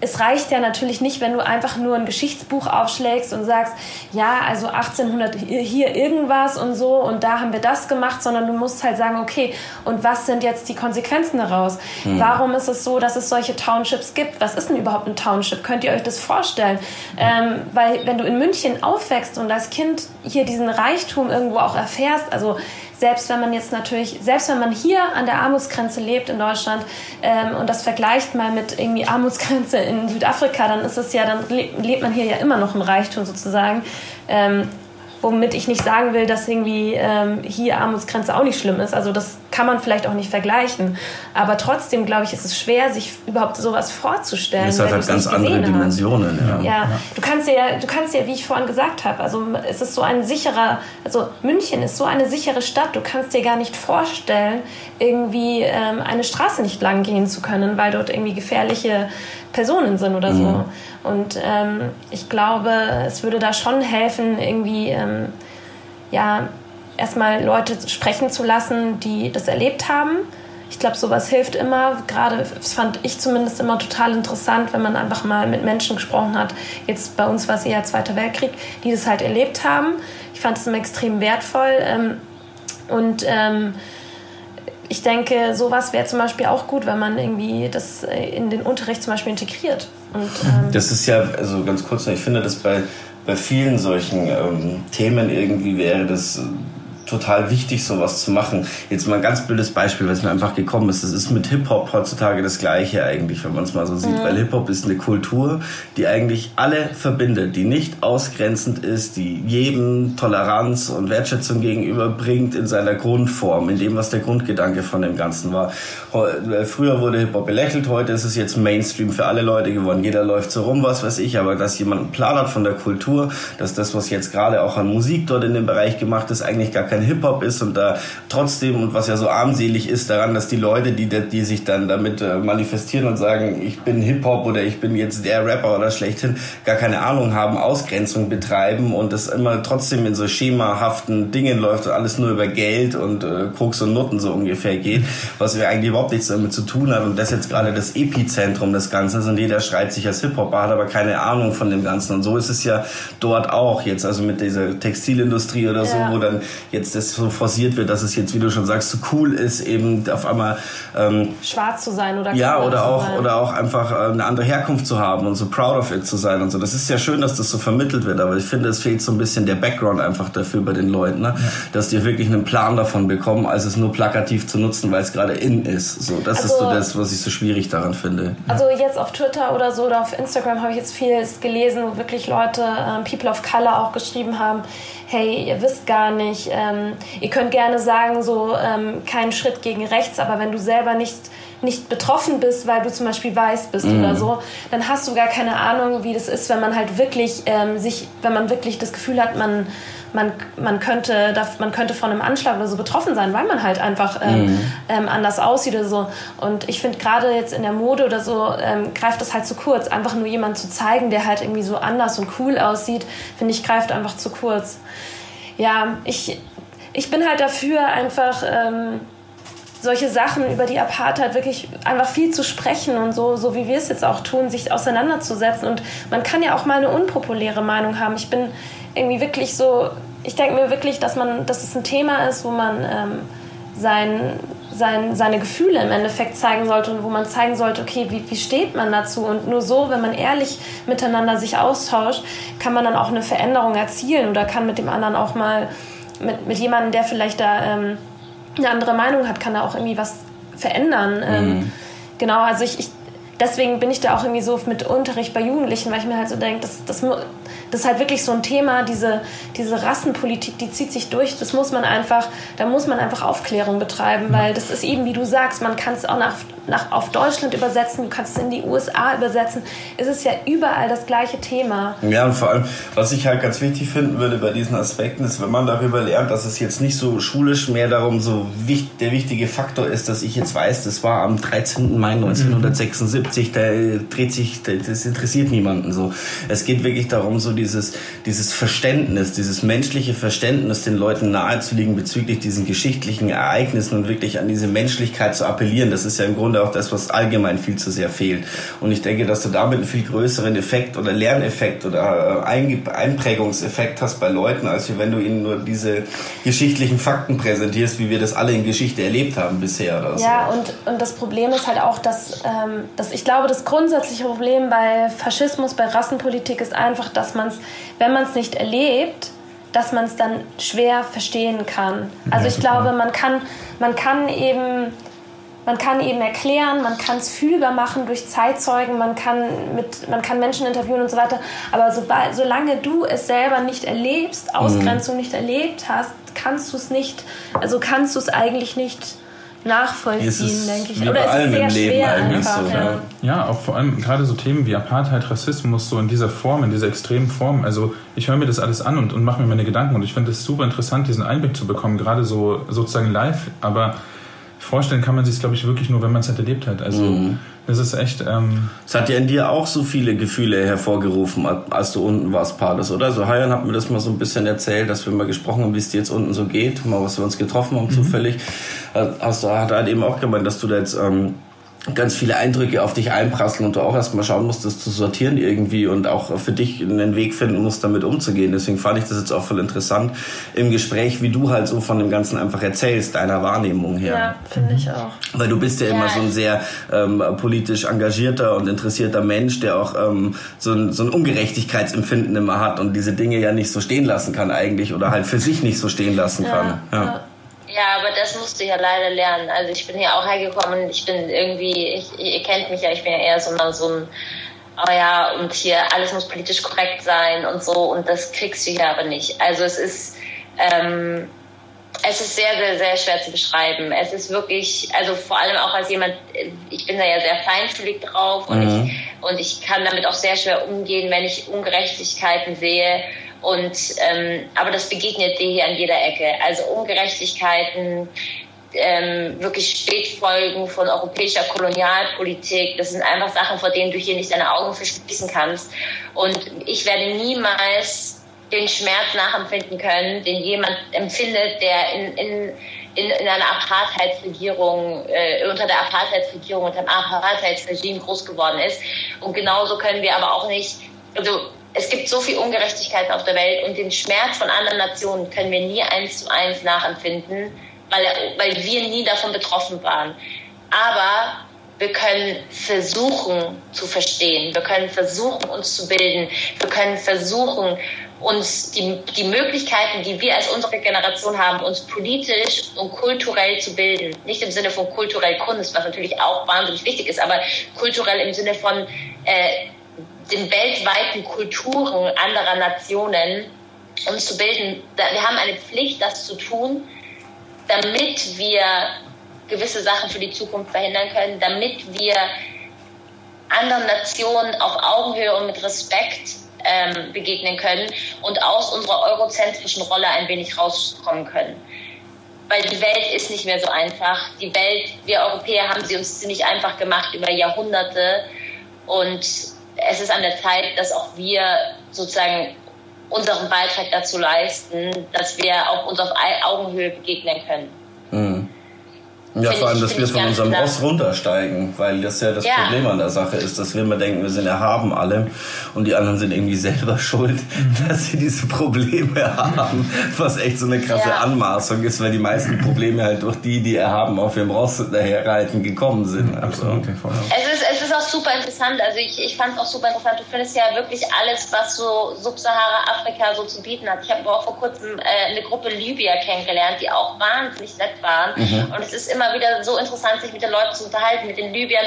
es reicht ja natürlich nicht, wenn du einfach nur ein Geschichtsbuch aufschlägst und sagst, ja, also 1800 hier irgendwas und so und da haben wir das gemacht, sondern du musst halt sagen, okay, und was sind jetzt die Konsequenzen daraus? Hm. Warum ist es so, dass es solche Townships gibt? Was ist denn überhaupt ein Township? Könnt ihr euch das vorstellen? Ähm, weil wenn du in München aufwächst und als Kind hier diesen Reichtum irgendwo auch erfährst, also selbst wenn man jetzt natürlich, selbst wenn man hier an der Armutsgrenze lebt in Deutschland ähm, und das vergleicht mal mit irgendwie Armutsgrenze in Südafrika, dann ist es ja, dann lebt man hier ja immer noch im Reichtum sozusagen. Ähm, womit ich nicht sagen will, dass irgendwie ähm, hier Armutsgrenze auch nicht schlimm ist. Also das kann man vielleicht auch nicht vergleichen. Aber trotzdem, glaube ich, ist es schwer, sich überhaupt sowas vorzustellen. Es hat halt ganz andere Dimensionen. Ja. ja. du kannst ja, du kannst ja, wie ich vorhin gesagt habe, also es ist so ein sicherer, also München ist so eine sichere Stadt. Du kannst dir gar nicht vorstellen, irgendwie ähm, eine Straße nicht lang gehen zu können, weil dort irgendwie gefährliche Personen sind oder so. Mhm. Und ähm, ich glaube, es würde da schon helfen, irgendwie, ähm, ja, erstmal Leute sprechen zu lassen, die das erlebt haben. Ich glaube, sowas hilft immer. Gerade, das fand ich zumindest immer total interessant, wenn man einfach mal mit Menschen gesprochen hat. Jetzt bei uns war es eher Zweiter Weltkrieg, die das halt erlebt haben. Ich fand es immer extrem wertvoll. Ähm, und ähm, ich denke, sowas wäre zum Beispiel auch gut, wenn man irgendwie das äh, in den Unterricht zum Beispiel integriert. Und, ähm das ist ja, also ganz kurz, ich finde, dass bei, bei vielen solchen ähm, Themen irgendwie wäre das total wichtig, sowas zu machen. Jetzt mal ein ganz blödes Beispiel, was mir einfach gekommen ist. Das ist mit Hip-Hop heutzutage das Gleiche eigentlich, wenn man es mal so sieht. Mhm. Weil Hip-Hop ist eine Kultur, die eigentlich alle verbindet, die nicht ausgrenzend ist, die jedem Toleranz und Wertschätzung gegenüberbringt in seiner Grundform, in dem, was der Grundgedanke von dem Ganzen war. Früher wurde Hip-Hop belächelt, heute ist es jetzt Mainstream für alle Leute geworden. Jeder läuft so rum, was weiß ich, aber dass jemand einen Plan hat von der Kultur, dass das, was jetzt gerade auch an Musik dort in dem Bereich gemacht ist, eigentlich gar kein kein Hip-Hop ist und da trotzdem und was ja so armselig ist daran, dass die Leute, die, die sich dann damit äh, manifestieren und sagen, ich bin Hip-Hop oder ich bin jetzt der Rapper oder schlechthin, gar keine Ahnung haben, Ausgrenzung betreiben und das immer trotzdem in so schemahaften Dingen läuft und alles nur über Geld und äh, Koks und Nutten so ungefähr geht, was wir eigentlich überhaupt nichts damit zu tun hat und das jetzt gerade das Epizentrum des Ganzen ist und jeder schreit sich als Hip-Hopper, hat aber keine Ahnung von dem Ganzen und so ist es ja dort auch jetzt, also mit dieser Textilindustrie oder so, ja. wo dann jetzt jetzt das so forciert wird, dass es jetzt, wie du schon sagst, so cool ist, eben auf einmal ähm, schwarz zu sein oder ja oder auch sein. oder auch einfach äh, eine andere Herkunft zu haben und so proud of it zu sein und so. Das ist ja schön, dass das so vermittelt wird, aber ich finde, es fehlt so ein bisschen der Background einfach dafür bei den Leuten, ne? Ja. dass die wirklich einen Plan davon bekommen, als es nur plakativ zu nutzen, weil es gerade in ist. So, das also, ist so das, was ich so schwierig daran finde. Also jetzt auf Twitter oder so oder auf Instagram habe ich jetzt viel gelesen, wo wirklich Leute, ähm, People of Color auch geschrieben haben, hey, ihr wisst gar nicht, ähm, ihr könnt gerne sagen, so ähm, keinen Schritt gegen rechts, aber wenn du selber nicht nicht betroffen bist, weil du zum Beispiel weiß bist mhm. oder so, dann hast du gar keine Ahnung, wie das ist, wenn man halt wirklich ähm, sich, wenn man wirklich das Gefühl hat, man man, man, könnte, man könnte von einem Anschlag oder so betroffen sein, weil man halt einfach ähm, mhm. ähm, anders aussieht oder so. Und ich finde gerade jetzt in der Mode oder so ähm, greift das halt zu kurz. Einfach nur jemanden zu zeigen, der halt irgendwie so anders und cool aussieht, finde ich, greift einfach zu kurz. Ja, ich, ich bin halt dafür einfach ähm, solche Sachen über die Apartheid wirklich einfach viel zu sprechen und so, so wie wir es jetzt auch tun, sich auseinanderzusetzen. Und man kann ja auch mal eine unpopuläre Meinung haben. Ich bin irgendwie wirklich so, ich denke mir wirklich, dass man, dass es ein Thema ist, wo man ähm, sein, sein, seine Gefühle im Endeffekt zeigen sollte und wo man zeigen sollte, okay, wie, wie steht man dazu? Und nur so, wenn man ehrlich miteinander sich austauscht, kann man dann auch eine Veränderung erzielen oder kann mit dem anderen auch mal, mit, mit jemandem, der vielleicht da ähm, eine andere Meinung hat, kann da auch irgendwie was verändern. Ähm, mhm. Genau, also ich, ich deswegen bin ich da auch irgendwie so mit Unterricht bei Jugendlichen, weil ich mir halt so denke, das, das, das ist halt wirklich so ein Thema, diese, diese Rassenpolitik, die zieht sich durch. Das muss man einfach, da muss man einfach Aufklärung betreiben, weil das ist eben, wie du sagst, man kann es auch nach, nach, auf Deutschland übersetzen, du kannst es in die USA übersetzen. Es ist ja überall das gleiche Thema. Ja, und vor allem, was ich halt ganz wichtig finden würde bei diesen Aspekten, ist, wenn man darüber lernt, dass es jetzt nicht so schulisch mehr darum so wichtig, der wichtige Faktor ist, dass ich jetzt weiß, das war am 13. Mai 1976, da dreht sich, das interessiert niemanden so. Es geht wirklich darum, so dieses, dieses Verständnis, dieses menschliche Verständnis den Leuten nahezulegen bezüglich diesen geschichtlichen Ereignissen und wirklich an diese Menschlichkeit zu appellieren. Das ist ja im Grunde auch das, was allgemein viel zu sehr fehlt. Und ich denke, dass du damit einen viel größeren Effekt oder Lerneffekt oder äh, Einprägungseffekt hast bei Leuten, als wenn du ihnen nur diese geschichtlichen Fakten präsentierst, wie wir das alle in Geschichte erlebt haben bisher. Oder ja, und, und das Problem ist halt auch, dass, ähm, dass ich glaube, das grundsätzliche Problem bei Faschismus, bei Rassenpolitik ist einfach, dass man es, wenn man es nicht erlebt, dass man es dann schwer verstehen kann. Also ich glaube, man kann, man kann eben man kann eben erklären, man kann es fühlbar machen durch Zeitzeugen, man kann, mit, man kann Menschen interviewen und so weiter. Aber sobald, solange du es selber nicht erlebst, Ausgrenzung mhm. nicht erlebt hast, kannst du es nicht, also kannst du es eigentlich nicht nachvollziehen, denke ich. Oder ist es sehr schwer einfach. So, ja. ja, auch vor allem gerade so Themen wie Apartheid, Rassismus, so in dieser Form, in dieser extremen Form. Also ich höre mir das alles an und, und mache mir meine Gedanken und ich finde es super interessant, diesen Einblick zu bekommen, gerade so sozusagen live, aber vorstellen kann man sich glaube ich, wirklich nur, wenn man es halt erlebt hat. Also mhm. Das ist echt... Ähm es hat ja in dir auch so viele Gefühle hervorgerufen, als du unten warst, Pades, oder? So Hayan hat mir das mal so ein bisschen erzählt, dass wir mal gesprochen haben, wie es dir jetzt unten so geht, mal was wir uns getroffen haben mhm. zufällig. Hast du, hat er halt eben auch gemeint, dass du da jetzt... Ähm, ganz viele Eindrücke auf dich einprasseln und du auch erstmal schauen musst, das zu sortieren irgendwie und auch für dich einen Weg finden musst, damit umzugehen. Deswegen fand ich das jetzt auch voll interessant im Gespräch, wie du halt so von dem Ganzen einfach erzählst, deiner Wahrnehmung her. Ja, finde ich auch. Weil du bist ja, ja, immer so ein sehr ähm, politisch engagierter und interessierter Mensch, der auch ähm, so, ein, so ein Ungerechtigkeitsempfinden immer hat und diese Dinge ja nicht so stehen lassen kann eigentlich oder halt für sich nicht so stehen lassen kann. Ja. ja. Ja, aber das musste ich ja leider lernen. Also ich bin hier auch hergekommen, ich bin irgendwie, ich, ihr kennt mich ja, ich bin ja eher so, so ein, oh ja, und hier alles muss politisch korrekt sein und so und das kriegst du hier aber nicht. Also es ist, ähm, es ist sehr, sehr, sehr schwer zu beschreiben. Es ist wirklich, also vor allem auch als jemand, ich bin da ja sehr feinfühlig drauf und, mhm. ich, und ich kann damit auch sehr schwer umgehen, wenn ich Ungerechtigkeiten sehe und ähm, aber das begegnet dir hier an jeder Ecke. Also Ungerechtigkeiten, ähm, wirklich Spätfolgen von europäischer Kolonialpolitik. Das sind einfach Sachen, vor denen du hier nicht deine Augen verschließen kannst. Und ich werde niemals den Schmerz nachempfinden können, den jemand empfindet, der in, in, in, in einer Apartheidsregierung, äh, unter der Apartheidsregierung, unter dem Apartheidsregime groß geworden ist. Und genauso können wir aber auch nicht, also es gibt so viel Ungerechtigkeit auf der Welt und den Schmerz von anderen Nationen können wir nie eins zu eins nachempfinden, weil, weil wir nie davon betroffen waren. Aber wir können versuchen zu verstehen, wir können versuchen uns zu bilden, wir können versuchen uns die, die Möglichkeiten, die wir als unsere Generation haben, uns politisch und kulturell zu bilden. Nicht im Sinne von kulturell Kunst, was natürlich auch wahnsinnig wichtig ist, aber kulturell im Sinne von äh, den weltweiten Kulturen anderer Nationen uns zu bilden. Wir haben eine Pflicht, das zu tun, damit wir gewisse Sachen für die Zukunft verhindern können, damit wir anderen Nationen auf Augenhöhe und mit Respekt ähm, begegnen können und aus unserer eurozentrischen Rolle ein wenig rauskommen können. Weil die Welt ist nicht mehr so einfach. Die Welt, wir Europäer haben sie uns ziemlich einfach gemacht über Jahrhunderte und es ist an der Zeit, dass auch wir sozusagen unseren Beitrag dazu leisten, dass wir auch uns auf Augenhöhe begegnen können. Mhm. Ja, vor allem, dass wir von unserem klar. Ross runtersteigen, weil das ja das ja. Problem an der Sache ist, dass wir immer denken, wir sind erhaben alle und die anderen sind irgendwie selber [LAUGHS] schuld, mhm. dass sie diese Probleme haben, was echt so eine krasse ja. Anmaßung ist, weil die meisten Probleme halt durch die, die erhaben auf ihrem Ross daherreiten, gekommen sind. Also. Absolut. Es ist, es ist auch super interessant. Also ich, ich fand es auch super interessant. Du findest ja wirklich alles, was so Subsahara-Afrika so zu bieten hat. Ich habe auch vor kurzem äh, eine Gruppe Libyer kennengelernt, die auch wahnsinnig nett waren. Mhm. Und es ist immer wieder so interessant, sich mit den Leuten zu unterhalten, mit den Libyern.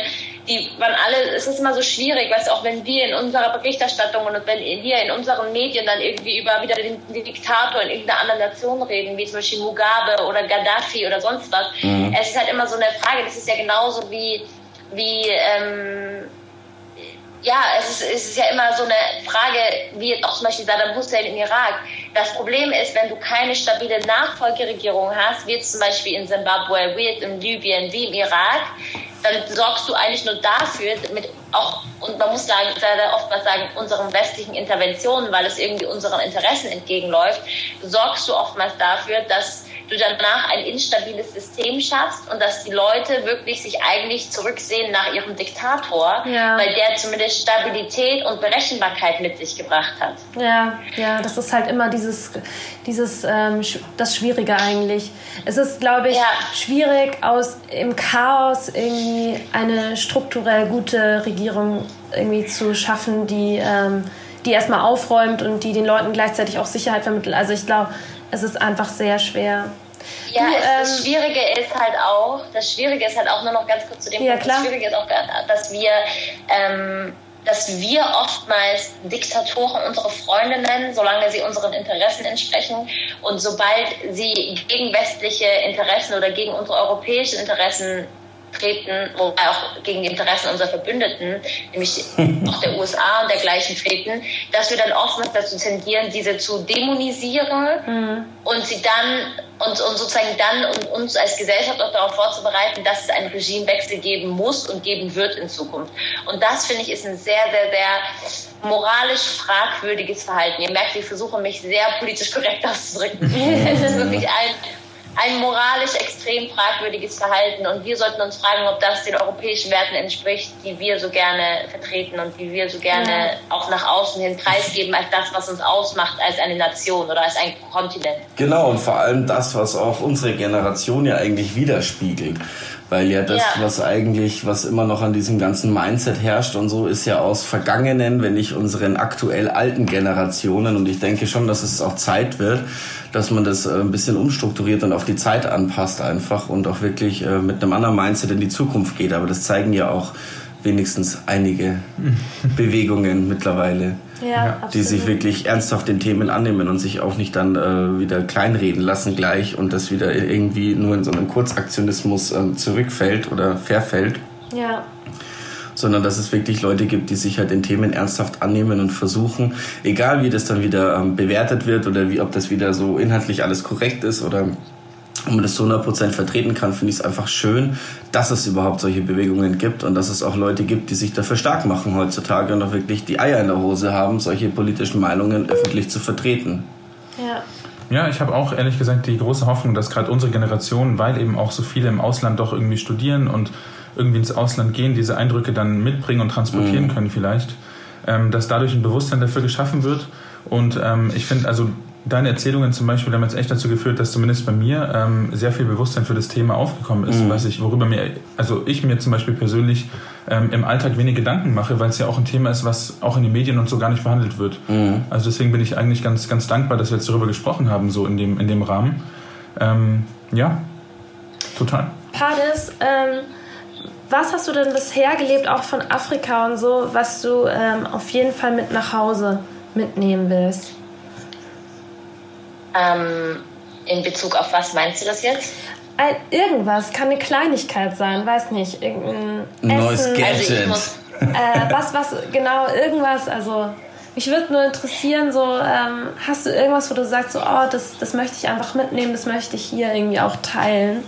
Die waren alle, es ist immer so schwierig, weißt du, auch wenn wir in unserer Berichterstattung und wenn wir in unseren Medien dann irgendwie über wieder den, den Diktator in irgendeiner anderen Nation reden, wie zum Beispiel Mugabe oder Gaddafi oder sonst was. Mhm. Es ist halt immer so eine Frage, das ist ja genauso wie wie, ähm, ja, es ist, es ist ja immer so eine Frage, wie auch zum Beispiel Saddam Hussein im Irak. Das Problem ist, wenn du keine stabile Nachfolgeregierung hast, wie zum Beispiel in Zimbabwe, wie jetzt in Libyen, wie im Irak, dann sorgst du eigentlich nur dafür, mit auch, und man muss sagen, sehr oftmals sagen, unseren westlichen Interventionen, weil es irgendwie unseren Interessen entgegenläuft, sorgst du oftmals dafür, dass du danach ein instabiles System schaffst und dass die Leute wirklich sich eigentlich zurücksehen nach ihrem Diktator, ja. weil der zumindest Stabilität und Berechenbarkeit mit sich gebracht hat. Ja, ja, das ist halt immer dieses, dieses ähm, das Schwierige eigentlich. Es ist, glaube ich, ja. schwierig aus im Chaos irgendwie eine strukturell gute Regierung irgendwie zu schaffen, die ähm, die erstmal aufräumt und die den Leuten gleichzeitig auch Sicherheit vermittelt. Also ich glaube, es ist einfach sehr schwer. Ja, du, ähm, das Schwierige ist halt auch, das Schwierige ist halt auch nur noch ganz kurz zu dem ja, Punkt, klar. das Schwierige ist auch, dass wir, ähm, dass wir oftmals Diktatoren unsere Freunde nennen, solange sie unseren Interessen entsprechen. Und sobald sie gegen westliche Interessen oder gegen unsere europäischen Interessen treten, wobei auch gegen die Interessen unserer Verbündeten, nämlich [LAUGHS] auch der USA und dergleichen treten, dass wir dann oftmals dazu tendieren, diese zu dämonisieren mhm. und sie dann und, und sozusagen dann und uns als Gesellschaft auch darauf vorzubereiten, dass es einen Regimewechsel geben muss und geben wird in Zukunft. Und das finde ich ist ein sehr, sehr, sehr moralisch fragwürdiges Verhalten. Ihr merkt, ich versuche mich sehr politisch korrekt auszudrücken. [LAUGHS] es ist wirklich ein ein moralisch extrem fragwürdiges Verhalten. Und wir sollten uns fragen, ob das den europäischen Werten entspricht, die wir so gerne vertreten und die wir so gerne ja. auch nach außen hin preisgeben als das, was uns ausmacht als eine Nation oder als ein Kontinent. Genau, und vor allem das, was auch unsere Generation ja eigentlich widerspiegelt. Weil ja das, ja. was eigentlich, was immer noch an diesem ganzen Mindset herrscht und so, ist ja aus vergangenen, wenn nicht unseren aktuell alten Generationen. Und ich denke schon, dass es auch Zeit wird, dass man das äh, ein bisschen umstrukturiert und auf die Zeit anpasst einfach und auch wirklich äh, mit einem anderen Mindset in die Zukunft geht. Aber das zeigen ja auch wenigstens einige [LAUGHS] Bewegungen mittlerweile, ja, die sich wirklich ernsthaft den Themen annehmen und sich auch nicht dann äh, wieder kleinreden lassen gleich und das wieder irgendwie nur in so einem Kurzaktionismus äh, zurückfällt oder verfällt. Ja. Sondern dass es wirklich Leute gibt, die sich halt den Themen ernsthaft annehmen und versuchen, egal wie das dann wieder ähm, bewertet wird oder wie ob das wieder so inhaltlich alles korrekt ist oder und man das zu 100% vertreten kann, finde ich es einfach schön, dass es überhaupt solche Bewegungen gibt und dass es auch Leute gibt, die sich dafür stark machen heutzutage und auch wirklich die Eier in der Hose haben, solche politischen Meinungen öffentlich zu vertreten. Ja. Ja, ich habe auch ehrlich gesagt die große Hoffnung, dass gerade unsere Generation, weil eben auch so viele im Ausland doch irgendwie studieren und irgendwie ins Ausland gehen, diese Eindrücke dann mitbringen und transportieren mhm. können vielleicht, ähm, dass dadurch ein Bewusstsein dafür geschaffen wird. Und ähm, ich finde, also deine Erzählungen zum Beispiel haben jetzt echt dazu geführt, dass zumindest bei mir ähm, sehr viel Bewusstsein für das Thema aufgekommen ist, mhm. was ich, worüber mir, also ich mir zum Beispiel persönlich ähm, im Alltag wenig Gedanken mache, weil es ja auch ein Thema ist, was auch in den Medien und so gar nicht verhandelt wird. Mhm. Also deswegen bin ich eigentlich ganz, ganz dankbar, dass wir jetzt darüber gesprochen haben, so in dem, in dem Rahmen. Ähm, ja, total. Pades, ähm, was hast du denn bisher gelebt, auch von Afrika und so, was du ähm, auf jeden Fall mit nach Hause mitnehmen willst? Ähm, in Bezug auf was meinst du das jetzt? Ein, irgendwas, kann eine Kleinigkeit sein, weiß nicht. Irgendein Neues Essen. Gadget. Also äh, was, was, genau, irgendwas, also mich würde nur interessieren, so, ähm, hast du irgendwas, wo du sagst, so, oh, das, das möchte ich einfach mitnehmen, das möchte ich hier irgendwie auch teilen?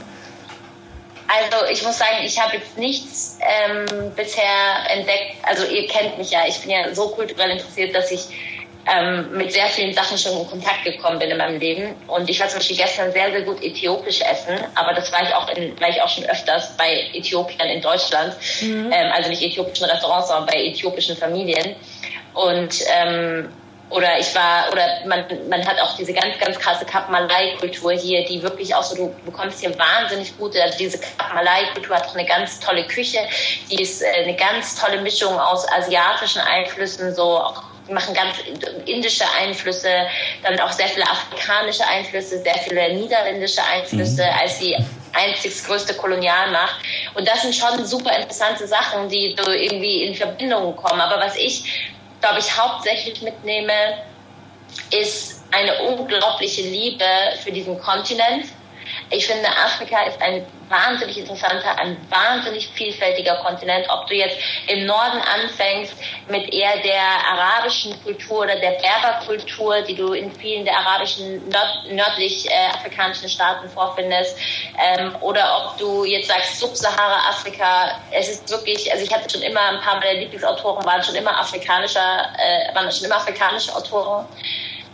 Also ich muss sagen, ich habe jetzt nichts ähm, bisher entdeckt. Also ihr kennt mich ja, ich bin ja so kulturell interessiert, dass ich ähm, mit sehr vielen Sachen schon in Kontakt gekommen bin in meinem Leben. Und ich war zum Beispiel gestern sehr, sehr gut äthiopisch essen, aber das war ich auch, in, war ich auch schon öfters bei Äthiopiern in Deutschland. Mhm. Ähm, also nicht äthiopischen Restaurants, sondern bei äthiopischen Familien. Und ähm, oder ich war, oder man, man hat auch diese ganz, ganz krasse Kap-Malai-Kultur hier, die wirklich auch so, du bekommst hier wahnsinnig gute, also diese Kap-Malai-Kultur hat auch eine ganz tolle Küche, die ist äh, eine ganz tolle Mischung aus asiatischen Einflüssen, so auch machen ganz indische Einflüsse, dann auch sehr viele afrikanische Einflüsse, sehr viele niederländische Einflüsse mhm. als die einzig größte Kolonialmacht. Und das sind schon super interessante Sachen, die so irgendwie in Verbindung kommen. Aber was ich glaube ich, hauptsächlich mitnehme, ist eine unglaubliche Liebe für diesen Kontinent. Ich finde, Afrika ist ein wahnsinnig interessanter, ein wahnsinnig vielfältiger Kontinent. Ob du jetzt im Norden anfängst mit eher der arabischen Kultur oder der Berberkultur, die du in vielen der arabischen, nörd nördlich äh, afrikanischen Staaten vorfindest, ähm, oder ob du jetzt sagst Subsahara-Afrika. Es ist wirklich, also ich hatte schon immer ein paar meiner Lieblingsautoren waren schon immer afrikanischer, äh, waren schon immer afrikanische Autoren.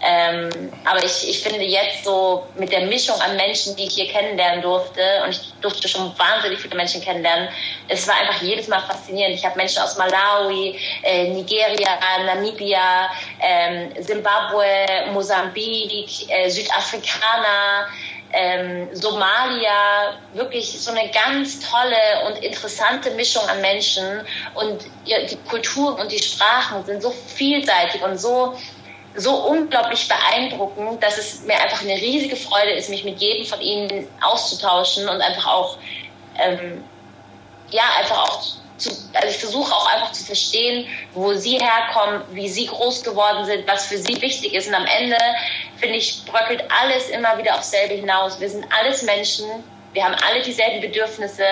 Ähm, aber ich, ich finde jetzt so mit der Mischung an Menschen, die ich hier kennenlernen durfte, und ich durfte schon wahnsinnig viele Menschen kennenlernen, es war einfach jedes Mal faszinierend. Ich habe Menschen aus Malawi, äh, Nigeria, Namibia, ähm, Zimbabwe, Mosambik, äh, Südafrikaner, ähm, Somalia, wirklich so eine ganz tolle und interessante Mischung an Menschen. Und die Kulturen und die Sprachen sind so vielseitig und so so unglaublich beeindruckend, dass es mir einfach eine riesige Freude ist, mich mit jedem von ihnen auszutauschen und einfach auch, ähm, ja, einfach auch zu, also ich versuche auch einfach zu verstehen, wo sie herkommen, wie sie groß geworden sind, was für sie wichtig ist. Und am Ende, finde ich, bröckelt alles immer wieder aufs selbe hinaus. Wir sind alles Menschen, wir haben alle dieselben Bedürfnisse,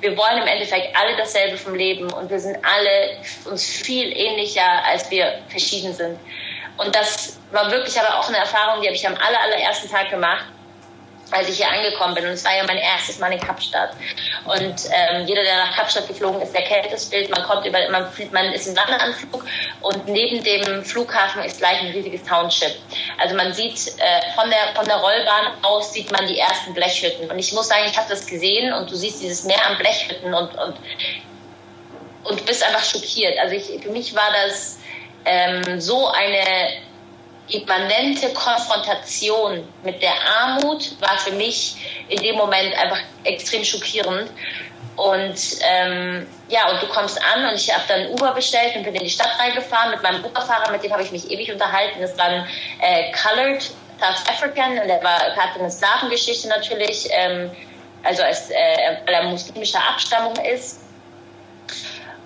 wir wollen im Endeffekt alle dasselbe vom Leben und wir sind alle uns viel ähnlicher, als wir verschieden sind. Und das war wirklich aber auch eine Erfahrung, die habe ich am aller, allerersten Tag gemacht, als ich hier angekommen bin. Und es war ja mein erstes Mal in Kapstadt. Und ähm, jeder, der nach Kapstadt geflogen ist, der kennt das Bild. Man kommt über, man, man ist im Landeanflug und neben dem Flughafen ist gleich ein riesiges Township. Also man sieht äh, von der von der Rollbahn aus sieht man die ersten Blechhütten. Und ich muss sagen, ich habe das gesehen und du siehst dieses Meer an Blechhütten und und und bist einfach schockiert. Also ich, für mich war das ähm, so eine immanente Konfrontation mit der Armut war für mich in dem Moment einfach extrem schockierend. Und ähm, ja, und du kommst an und ich habe dann Uber bestellt und bin in die Stadt reingefahren mit meinem Uberfahrer, mit dem habe ich mich ewig unterhalten. Das war ein äh, Colored South African und der war, hatte eine Slavengeschichte natürlich, ähm, also als, äh, weil er muslimischer Abstammung ist.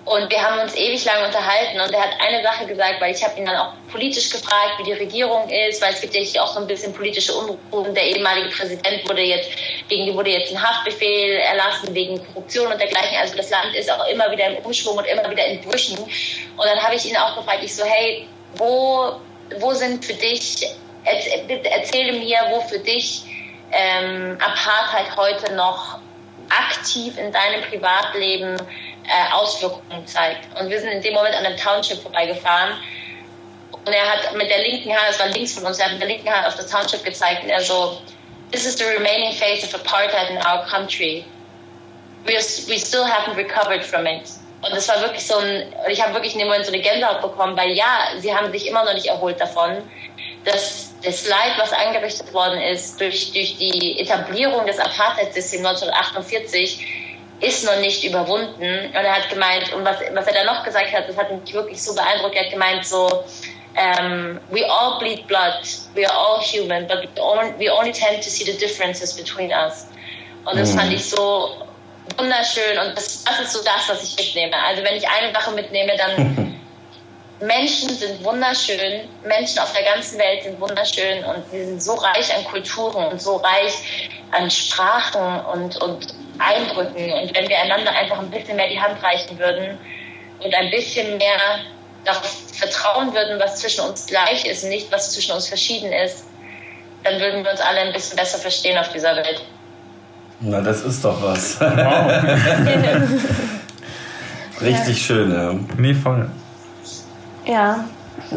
Und wir haben uns ewig lang unterhalten und er hat eine Sache gesagt, weil ich habe ihn dann auch politisch gefragt, wie die Regierung ist, weil es gibt ja hier auch so ein bisschen politische Unruhen. Der ehemalige Präsident wurde jetzt, gegen wurde jetzt ein Haftbefehl erlassen wegen Korruption und dergleichen. Also das Land ist auch immer wieder im Umschwung und immer wieder in Brüchen. Und dann habe ich ihn auch gefragt, ich so, hey, wo, wo sind für dich, erzähle mir, wo für dich ähm, Apartheid heute noch aktiv in deinem Privatleben äh, Auswirkungen zeigt. Und wir sind in dem Moment an einem Township vorbeigefahren. Und er hat mit der linken Hand, es war links von uns, er hat mit der linken Hand auf das Township gezeigt und er so, this is the remaining face of apartheid in our country. We, we still haven't recovered from it. Und es war wirklich so ein, ich habe wirklich in dem Moment so eine Gänsehaut bekommen, weil ja, sie haben sich immer noch nicht erholt davon, dass das Leid, was angerichtet worden ist durch, durch die Etablierung des Apartheidssystems 1948, ist noch nicht überwunden. Und er hat gemeint, und was, was er da noch gesagt hat, das hat mich wirklich so beeindruckt, er hat gemeint so, um, ähm, we all bleed blood, we are all human, but we only, we only tend to see the differences between us. Und das mhm. fand ich so wunderschön und das, das ist so das, was ich mitnehme. Also wenn ich eine Sache mitnehme, dann [LAUGHS] Menschen sind wunderschön, Menschen auf der ganzen Welt sind wunderschön und wir sind so reich an Kulturen und so reich an Sprachen und, und Eindrücken. Und wenn wir einander einfach ein bisschen mehr die Hand reichen würden und ein bisschen mehr darauf vertrauen würden, was zwischen uns gleich ist und nicht, was zwischen uns verschieden ist, dann würden wir uns alle ein bisschen besser verstehen auf dieser Welt. Na, das ist doch was. Wow. [LAUGHS] richtig ja. schön, ja. Nee, voll. Ja,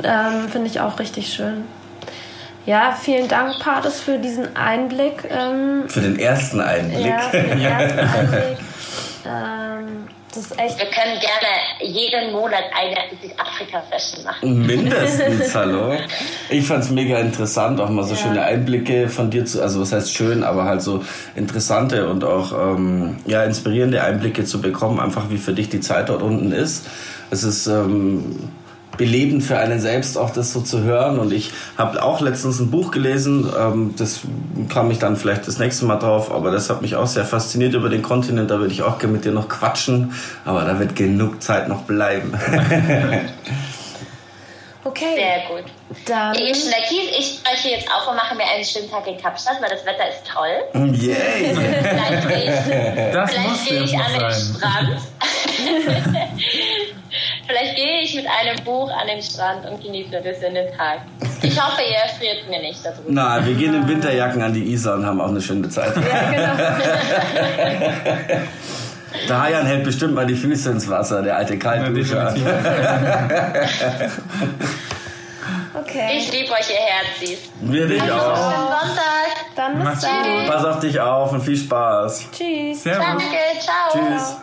ähm, finde ich auch richtig schön. Ja, vielen Dank, Pates, für diesen Einblick. Ähm, für den ersten Einblick. Ja, für den ersten [LAUGHS] Einblick. ähm, Das ist echt. Wir können gerne jeden Monat eine Südafrika-Session machen. Mindestens, [LAUGHS] hallo. Ich fand es mega interessant, auch mal so ja. schöne Einblicke von dir zu, also was heißt schön, aber halt so interessante und auch ähm, ja, inspirierende Einblicke zu bekommen, einfach wie für dich die Zeit dort unten ist. Es ist ähm, belebend für einen selbst auch das so zu hören. Und ich habe auch letztens ein Buch gelesen, ähm, das kam ich dann vielleicht das nächste Mal drauf, aber das hat mich auch sehr fasziniert über den Kontinent. Da würde ich auch gerne mit dir noch quatschen, aber da wird genug Zeit noch bleiben. [LAUGHS] Okay. Sehr gut. Dann ich, Schlecki, ich spreche jetzt auf und mache mir einen schönen Tag in Kapstadt, weil das Wetter ist toll. Yay! vielleicht gehe ich, vielleicht gehe ich an den Strand. [LAUGHS] Vielleicht gehe ich mit einem Buch an den Strand und genieße ein bisschen den Tag. Ich hoffe, ihr erfriert mir nicht darüber. Na, wir gehen in Winterjacken an die Isar und haben auch eine schöne Zeit. Ja, genau. [LAUGHS] Der Hayan hält bestimmt mal die Füße ins Wasser, der alte Kaltduscher. [LAUGHS] okay. Ich liebe euch, ihr Herzis. Wir dich auch. Sonntag. Dann bis dann. Pass auf dich auf und viel Spaß. Tschüss. Servus. Danke, ciao. Tschüss.